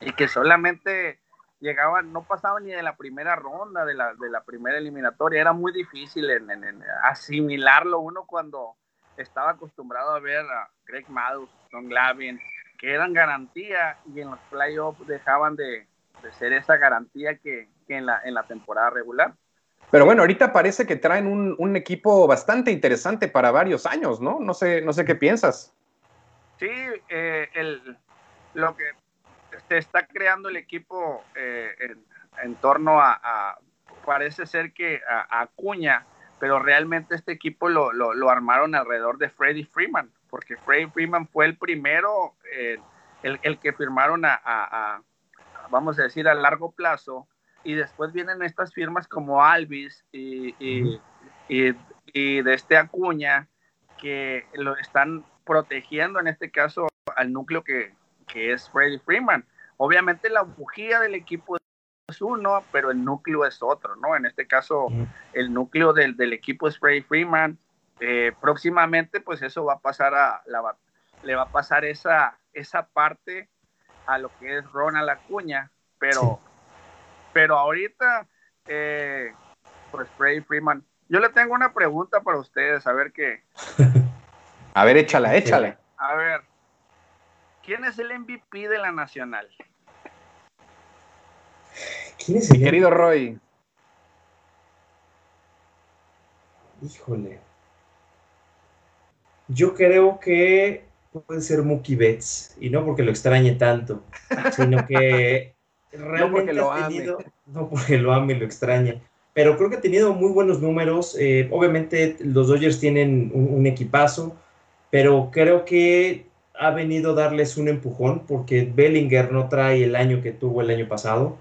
y que solamente llegaban, no pasaban ni de la primera ronda, de la, de la primera eliminatoria. Era muy difícil en, asimilarlo uno cuando estaba acostumbrado a ver a Greg Maddux, Don Glavin, que eran garantía y en los playoffs dejaban de, de ser esa garantía que, en, la, en la temporada regular. Pero bueno, ahorita parece que traen un, equipo bastante interesante para varios años, ¿no? No sé, no sé qué piensas. Sí, eh, el, lo que se está creando el equipo eh, en, torno a, parece ser que a, Acuña, pero realmente este equipo lo, lo, armaron alrededor de Freddie Freeman, porque Freddie Freeman fue el primero, eh, el, el, que firmaron a, vamos a decir, a largo plazo, y después vienen estas firmas como Alvis y, y, de este Acuña, que lo están protegiendo en este caso al núcleo que, que es Freddie Freeman. Obviamente la bujía del equipo es uno, pero el núcleo es otro, ¿no? En este caso, el núcleo del, del, equipo es Freddie Freeman. Eh, próximamente, pues eso va a pasar a la, le va a pasar esa, esa parte a lo que es Ronald Acuña, pero, pero ahorita, eh, pues Freddie Freeman. Yo le tengo una pregunta para ustedes, a ver qué. [LAUGHS] a ver, échala, échale. A ver, ¿quién es el MVP de la Nacional? ¿Quién es el Mi querido Roy? Híjole. Yo creo que puede ser Mookie Betts, y no porque lo extrañe tanto, sino que [LAUGHS] realmente no porque lo tenido, ame. no porque lo ame y lo extrañe, pero creo que ha tenido muy buenos números. Eh, obviamente los Dodgers tienen un, equipazo, pero creo que ha venido a darles un empujón porque Bellinger no trae el año que tuvo el año pasado.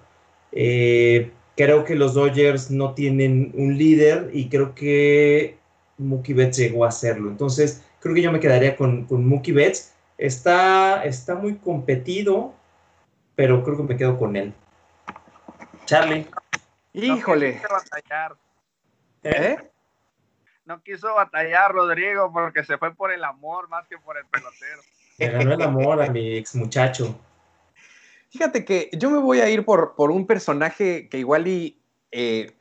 Eh, creo que los Dodgers no tienen un líder y creo que Mookie Betts llegó a hacerlo. Entonces, creo que yo me quedaría con, con Mookie Betts. Está, está muy competido, pero creo que me quedo con él. Charlie. Híjole. No. ¿Eh? No quiso batallar Rodrigo porque se fue por el amor más que por el pelotero. Me ganó el amor a mi ex muchacho. Fíjate que yo me voy a ir por, por un personaje que igual y eh,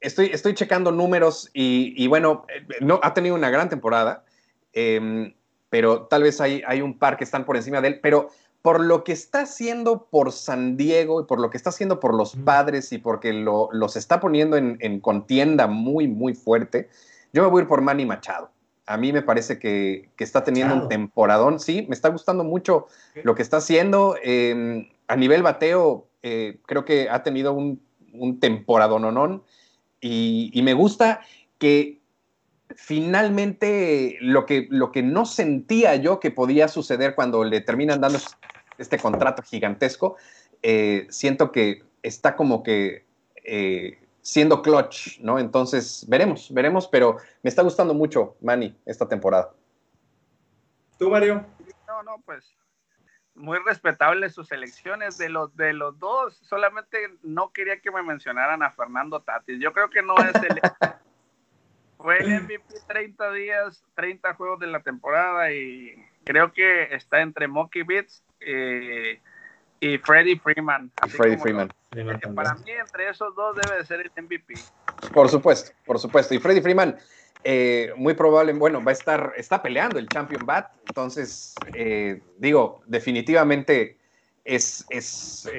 estoy, estoy checando números y, bueno, eh, no, ha tenido una gran temporada, em, pero tal vez hay, hay un par que están por encima de él, pero por lo que está haciendo por San Diego y por lo que está haciendo por los padres y porque lo, los está poniendo en, en, contienda muy, muy fuerte, yo me voy a ir por Manny Machado. A mí me parece que, que está teniendo un temporadón. Sí, me está gustando mucho lo que está haciendo. Em, a nivel bateo, eh, creo que ha tenido un, un temporadón y, y me gusta que finalmente lo que, lo que no sentía yo que podía suceder cuando le terminan dando este contrato gigantesco, eh, siento que está como que eh, siendo clutch, ¿no? Entonces, veremos, veremos, pero me está gustando mucho Manny esta temporada. ¿Tú, Mario? No, no, pues muy respetable sus elecciones de los de los dos. Solamente no quería que me mencionaran a Fernando Tatis. Yo creo que no es el [LAUGHS] fue el MVP 30 días, 30 juegos de la temporada y creo que está entre Mocky Beats eh, y Freddie Freeman. Freddie Freeman. para mí, entre esos dos debe de ser el MVP. Por supuesto, por supuesto. Y Freddie Freeman, eh, muy probable, bueno, va a estar, está peleando el Champion Bat. Entonces, eh, digo, definitivamente es, es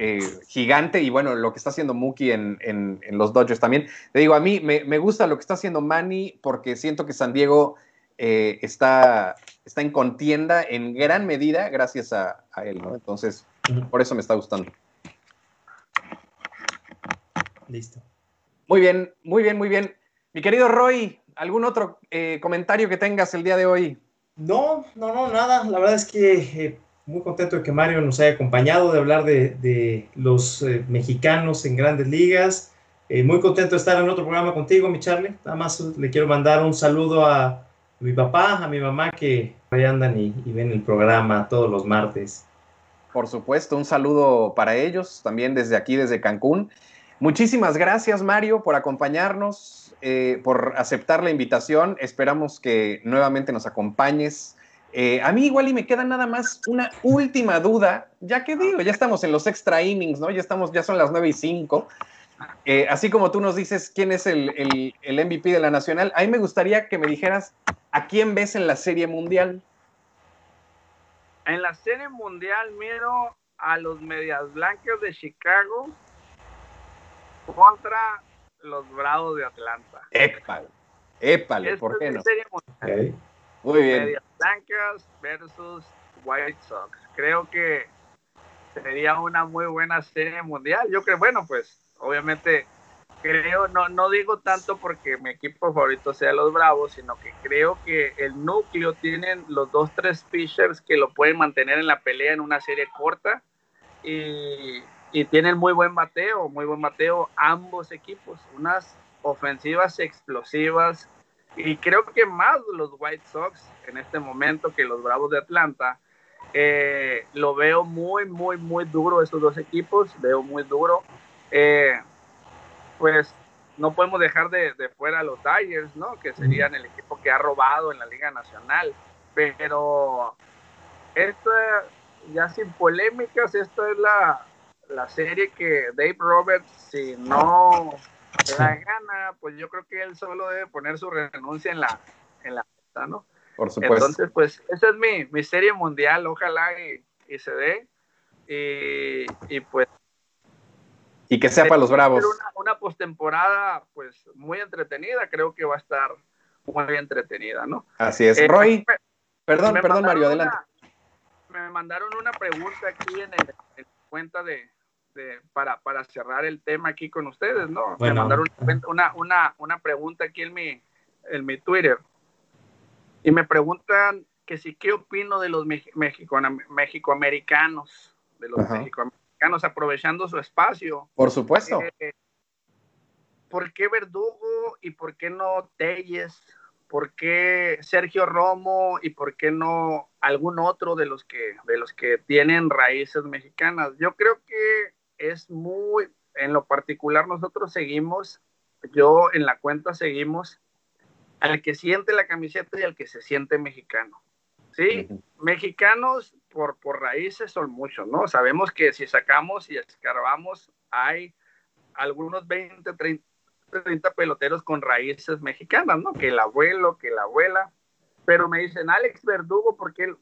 gigante. Y bueno, lo que está haciendo Mookie en, en, los Dodgers también. Te digo, a mí me, me, gusta lo que está haciendo Manny porque siento que San Diego está está en contienda en gran medida gracias a, él, ¿no? Entonces, por eso me está gustando. Listo. Muy bien, muy bien, muy bien. Mi querido Roy, ¿algún otro eh, comentario que tengas el día de hoy? No, no, no, nada. La verdad es que eh, muy contento de que Mario nos haya acompañado, de hablar de, los eh, mexicanos en grandes ligas. muy contento de estar en otro programa contigo, mi Charlie. Nada más le quiero mandar un saludo a, mi papá, a mi mamá que ahí andan y, ven el programa todos los martes. Por supuesto, un saludo para ellos, también desde aquí, desde Cancún. Muchísimas gracias, Mario, por acompañarnos, eh, por aceptar la invitación. Esperamos que nuevamente nos acompañes. Eh, a mí igual y me queda nada más una última duda, ya que digo, ya estamos en los extra innings, ¿no? Ya estamos, ya son las 9 y 5. Eh, así como tú nos dices quién es el, el, MVP de la Nacional, a mí me gustaría que me dijeras a quién ves en la Serie Mundial. En la Serie Mundial miro a los Medias Blancas de Chicago contra los Bravos de Atlanta. Épale, épale, ¿por qué no? Muy bien. Medias Blancas versus White Sox. Creo que sería una muy buena serie mundial. Yo creo, bueno, pues obviamente creo, no, no digo tanto porque mi equipo favorito sea los Bravos, sino que creo que el núcleo tienen los dos, tres pitchers que lo pueden mantener en la pelea en una serie corta y, y tienen muy buen bateo, muy buen bateo ambos equipos, unas ofensivas explosivas y creo que más los White Sox en este momento que los Bravos de Atlanta. Eh, lo veo muy, muy, muy duro esos dos equipos, veo muy duro. Eh, pues no podemos dejar de, de, fuera a los Dyers, ¿no? Que serían el equipo que ha robado en la Liga Nacional. Pero esto, ya sin polémicas, esto es la, la serie que Dave Roberts, si no le da gana, pues yo creo que él solo debe poner su renuncia en la, en la ¿no? Por supuesto. Entonces, pues, esa es mi, mi serie mundial, ojalá y, y se dé. Y, y, pues. Y que sea para los bravos. Una, una postemporada, pues, muy entretenida, creo que va a estar muy entretenida, ¿no? Así es. Eh, Roy, me, perdón, me perdón, Mario, adelante. Una, me mandaron una pregunta aquí en, el, en cuenta de, de, para, para cerrar el tema aquí con ustedes, ¿no? Bueno. Me mandaron una, una, una pregunta aquí en mi, en mi Twitter y me preguntan que si qué opino de los mexicoamericanos, de los mexicoamericanos aprovechando su espacio. Por supuesto. Eh, ¿Por qué Verdugo y por qué no Telles? ¿Por qué Sergio Romo y por qué no algún otro de los que de los que tienen raíces mexicanas? Yo creo que es muy en lo particular nosotros seguimos yo en la cuenta seguimos al que siente la camiseta y al que se siente mexicano. ¿Sí? Uh -huh. Mexicanos por, por raíces son muchos, ¿no? Sabemos que si sacamos y escarbamos, hay algunos 20, 30, 30 peloteros con raíces mexicanas, ¿no? Que el abuelo, que la abuela. Pero me dicen, Alex Verdugo, porque él,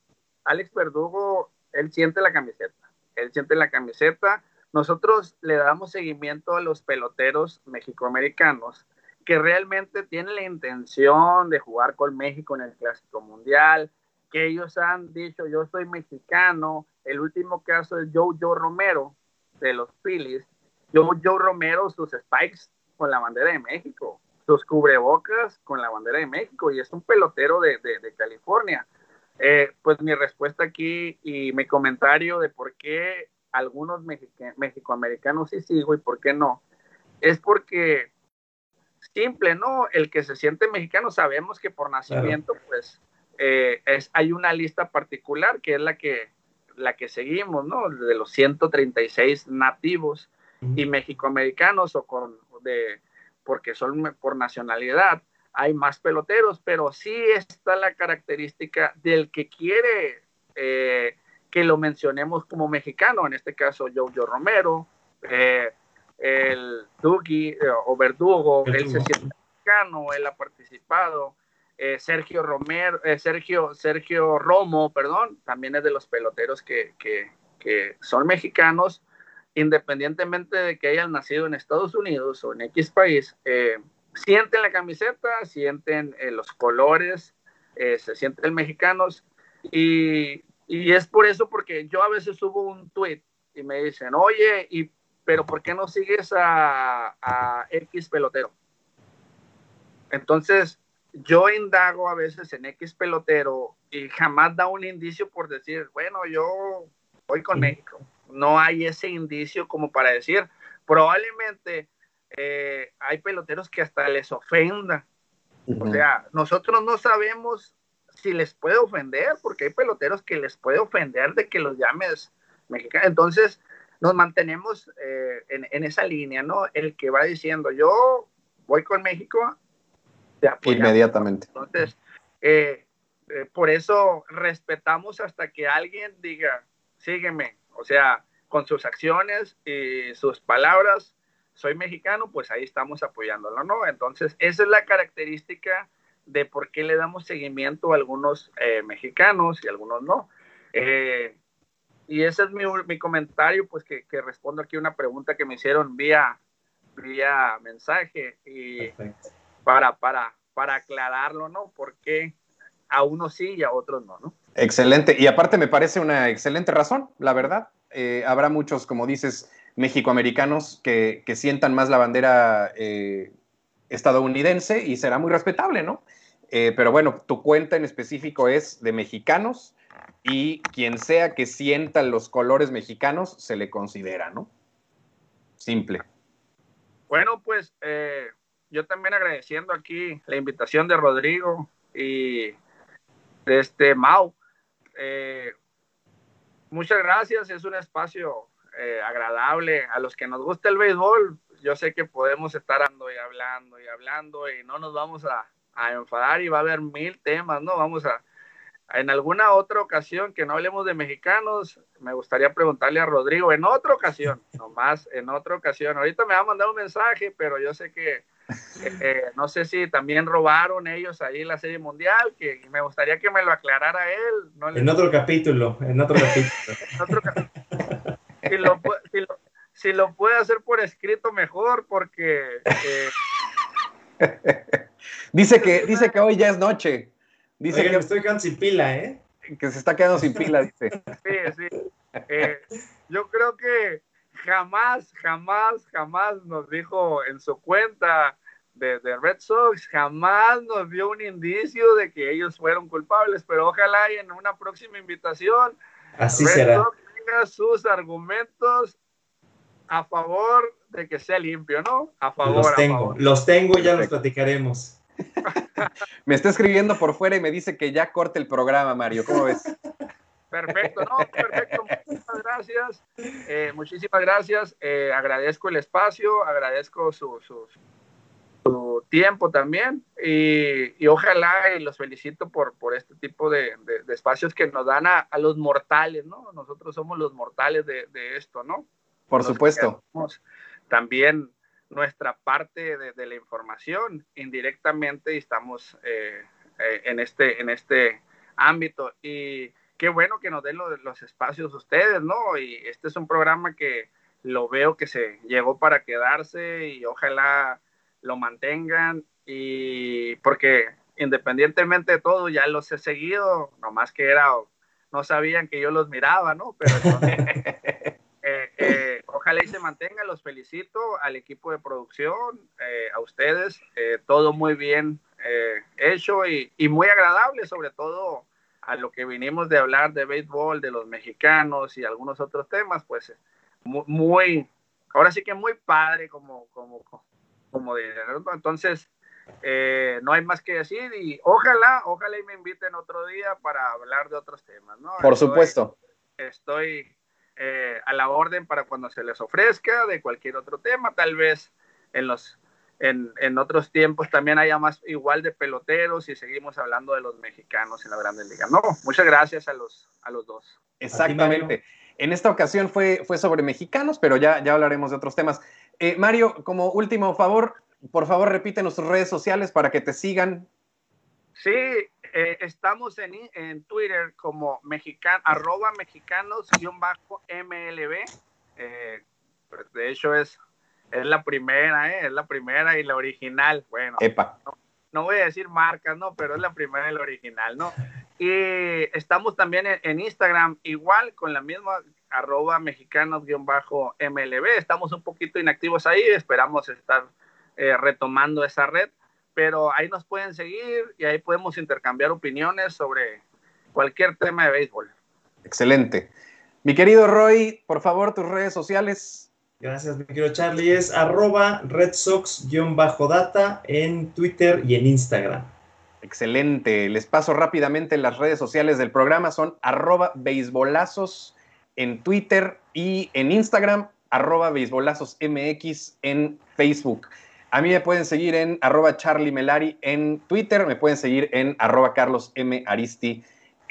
Alex Verdugo, él siente la camiseta. Él siente la camiseta. Nosotros le damos seguimiento a los peloteros mexicoamericanos que realmente tienen la intención de jugar con México en el Clásico Mundial, que ellos han dicho, yo soy mexicano. El último caso es Joe Joe Romero de los Phillies. Joe Joe Romero, sus spikes con la bandera de México, sus cubrebocas con la bandera de México, y es un pelotero de, de, de California. Eh, pues mi respuesta aquí y mi comentario de por qué algunos mexicoamericanos sí sigo y por qué no, es porque simple, ¿no? El que se siente mexicano, sabemos que por nacimiento, claro. pues, eh, es, hay una lista particular que es la que, la que seguimos, ¿no? De los 136 nativos uh -huh. y mexicoamericanos o con, de, porque son por nacionalidad, hay más peloteros, pero sí está la característica del que quiere eh, que lo mencionemos como mexicano, en este caso Jojo Romero, eh, el Duki eh, o Verdugo, él se siente mexicano, él ha participado. Eh, Sergio Romero, eh, Sergio, Sergio Romo, perdón, también es de los peloteros que, que, son mexicanos, independientemente de que hayan nacido en Estados Unidos o en X país, eh, sienten la camiseta, sienten los colores, se sienten mexicanos y, y es por eso porque yo a veces subo un tweet y me dicen, oye, ¿y pero ¿por qué no sigues a, a X pelotero? Entonces, yo indago a veces en X pelotero y jamás da un indicio por decir, bueno, yo voy con México. No hay ese indicio como para decir, probablemente eh, hay peloteros que hasta les ofenda. Uh -huh. O sea, nosotros no sabemos si les puede ofender, porque hay peloteros que les puede ofender de que los llames mexicanos. Entonces, nos mantenemos eh, en, en, esa línea, ¿no? El que va diciendo, yo voy con México, te apoyamos. Inmediatamente. Entonces, eh, eh, por eso respetamos hasta que alguien diga, sígueme, o sea, con sus acciones y sus palabras, soy mexicano, pues ahí estamos apoyándolo, ¿no? Entonces, esa es la característica de por qué le damos seguimiento a algunos eh, mexicanos y a algunos no. Eh, y ese es mi, mi comentario, pues que, que, respondo aquí a una pregunta que me hicieron vía, vía mensaje y para, para, para aclararlo, ¿no? Porque a unos sí y a otros no, ¿no? Excelente. Y aparte me parece una excelente razón, la verdad. Eh, habrá muchos, como dices, mexicoamericanos que, que sientan más la bandera eh, estadounidense y será muy respetable, ¿no? Eh, pero bueno, tu cuenta en específico es de mexicanos y quien sea que sienta los colores mexicanos se le considera, ¿no? Simple. Bueno, pues eh, yo también agradeciendo aquí la invitación de Rodrigo y de este Mau. Eh, muchas gracias, es un espacio eh, agradable. A los que nos gusta el béisbol, yo sé que podemos estar hablando y hablando y hablando y no nos vamos a, a enfadar y va a haber mil temas, ¿no? Vamos a, en alguna otra ocasión que no hablemos de mexicanos, me gustaría preguntarle a Rodrigo, en otra ocasión, nomás en otra ocasión. Ahorita me va a mandar un mensaje, pero yo sé que eh, no sé si también robaron ellos ahí la Serie Mundial, que me gustaría que me lo aclarara él. En otro capítulo, en otro capítulo. [LAUGHS] si, lo, si, lo, puede hacer por escrito, mejor, porque... Eh, dice, que, dice que hoy ya es noche. Dice que estoy quedando sin pila, ¿eh? Que se está quedando sin pila, dice. Sí, sí. Eh, yo creo que jamás, jamás, jamás nos dijo en su cuenta de, Red Sox, jamás nos dio un indicio de que ellos fueron culpables, pero ojalá y en una próxima invitación Así será. Sox tenga sus argumentos a favor de que sea limpio, ¿no? A favor. Los tengo, los tengo y ya los platicaremos. [LAUGHS] me está escribiendo por fuera y me dice que ya corte el programa, Mario. ¿Cómo ves? [LAUGHS] Perfecto, no, perfecto. Muchísimas gracias. Eh, muchísimas gracias. Eh, agradezco el espacio, agradezco su, su, tiempo también y, ojalá y los felicito por, por este tipo de, espacios que nos dan a, los mortales, ¿no? Nosotros somos los mortales de, esto, ¿no? Por supuesto. También nuestra parte de, la información indirectamente y estamos eh, en, este, en este ámbito. Y qué bueno que nos den los, los espacios ustedes, ¿no? Y este es un programa que lo veo que se llegó para quedarse y ojalá lo mantengan y porque independientemente de todo ya los he seguido, nomás que era, no sabían que yo los miraba, ¿no? Pero [LAUGHS] eh, eh, ojalá y se mantengan, los felicito al equipo de producción, eh, a ustedes, todo muy bien hecho y, y muy agradable, sobre todo a lo que vinimos de hablar de béisbol, de los mexicanos y algunos otros temas, pues muy, ahora sí que muy padre como, como, como de, entonces eh, no hay más que decir y ojalá, ojalá y me inviten otro día para hablar de otros temas, ¿no? Por supuesto. Estoy eh, a la orden para cuando se les ofrezca de cualquier otro tema, tal vez en los en, otros tiempos también haya más igual de peloteros y seguimos hablando de los mexicanos en la Grande Liga. No, muchas gracias a los, a los dos. Exactamente. En esta ocasión fue, fue sobre mexicanos, pero ya, ya hablaremos de otros temas. Eh, Mario, como último favor, por favor repite nuestras redes sociales para que te sigan. Sí, eh, estamos en, en, Twitter como mexican, arroba mexicanos-mlb. Eh, de hecho es es la primera, ¿eh? Es la primera y la original. Bueno, No, voy a decir marcas, ¿no? Pero es la primera y la original, ¿no? Y estamos también en, Instagram, igual, con la misma arroba mexicanos-mlb. Estamos un poquito inactivos ahí, esperamos estar eh, retomando esa red, pero ahí nos pueden seguir y ahí podemos intercambiar opiniones sobre cualquier tema de béisbol. Excelente. Mi querido Roy, por favor, tus redes sociales. Gracias, mi querido Charlie. Es arroba redsox-data en Twitter y en Instagram. Excelente. Les paso rápidamente las redes sociales del programa. Son arroba beisbolazos en Twitter y en Instagram, arroba beisbolazosmx en Facebook. A mí me pueden seguir en arroba Charlie Melari en Twitter, me pueden seguir en arroba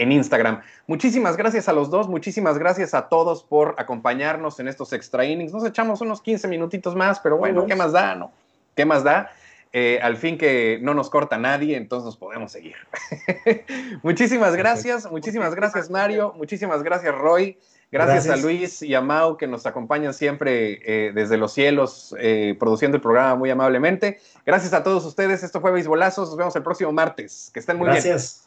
en Instagram. Muchísimas gracias a los dos, muchísimas gracias a todos por acompañarnos en estos extra innings. Nos echamos unos 15 minutitos más, pero bueno, ¿qué más da, no? ¿Qué más da? Eh, al fin que no nos corta nadie, entonces nos podemos seguir. [LAUGHS] muchísimas gracias, muchísimas gracias Mario, muchísimas gracias Roy, gracias, a Luis y a Mau que nos acompañan siempre eh, desde los cielos eh, produciendo el programa muy amablemente. Gracias a todos ustedes, esto fue Beisbolazos, nos vemos el próximo martes, que estén muy bien. Gracias.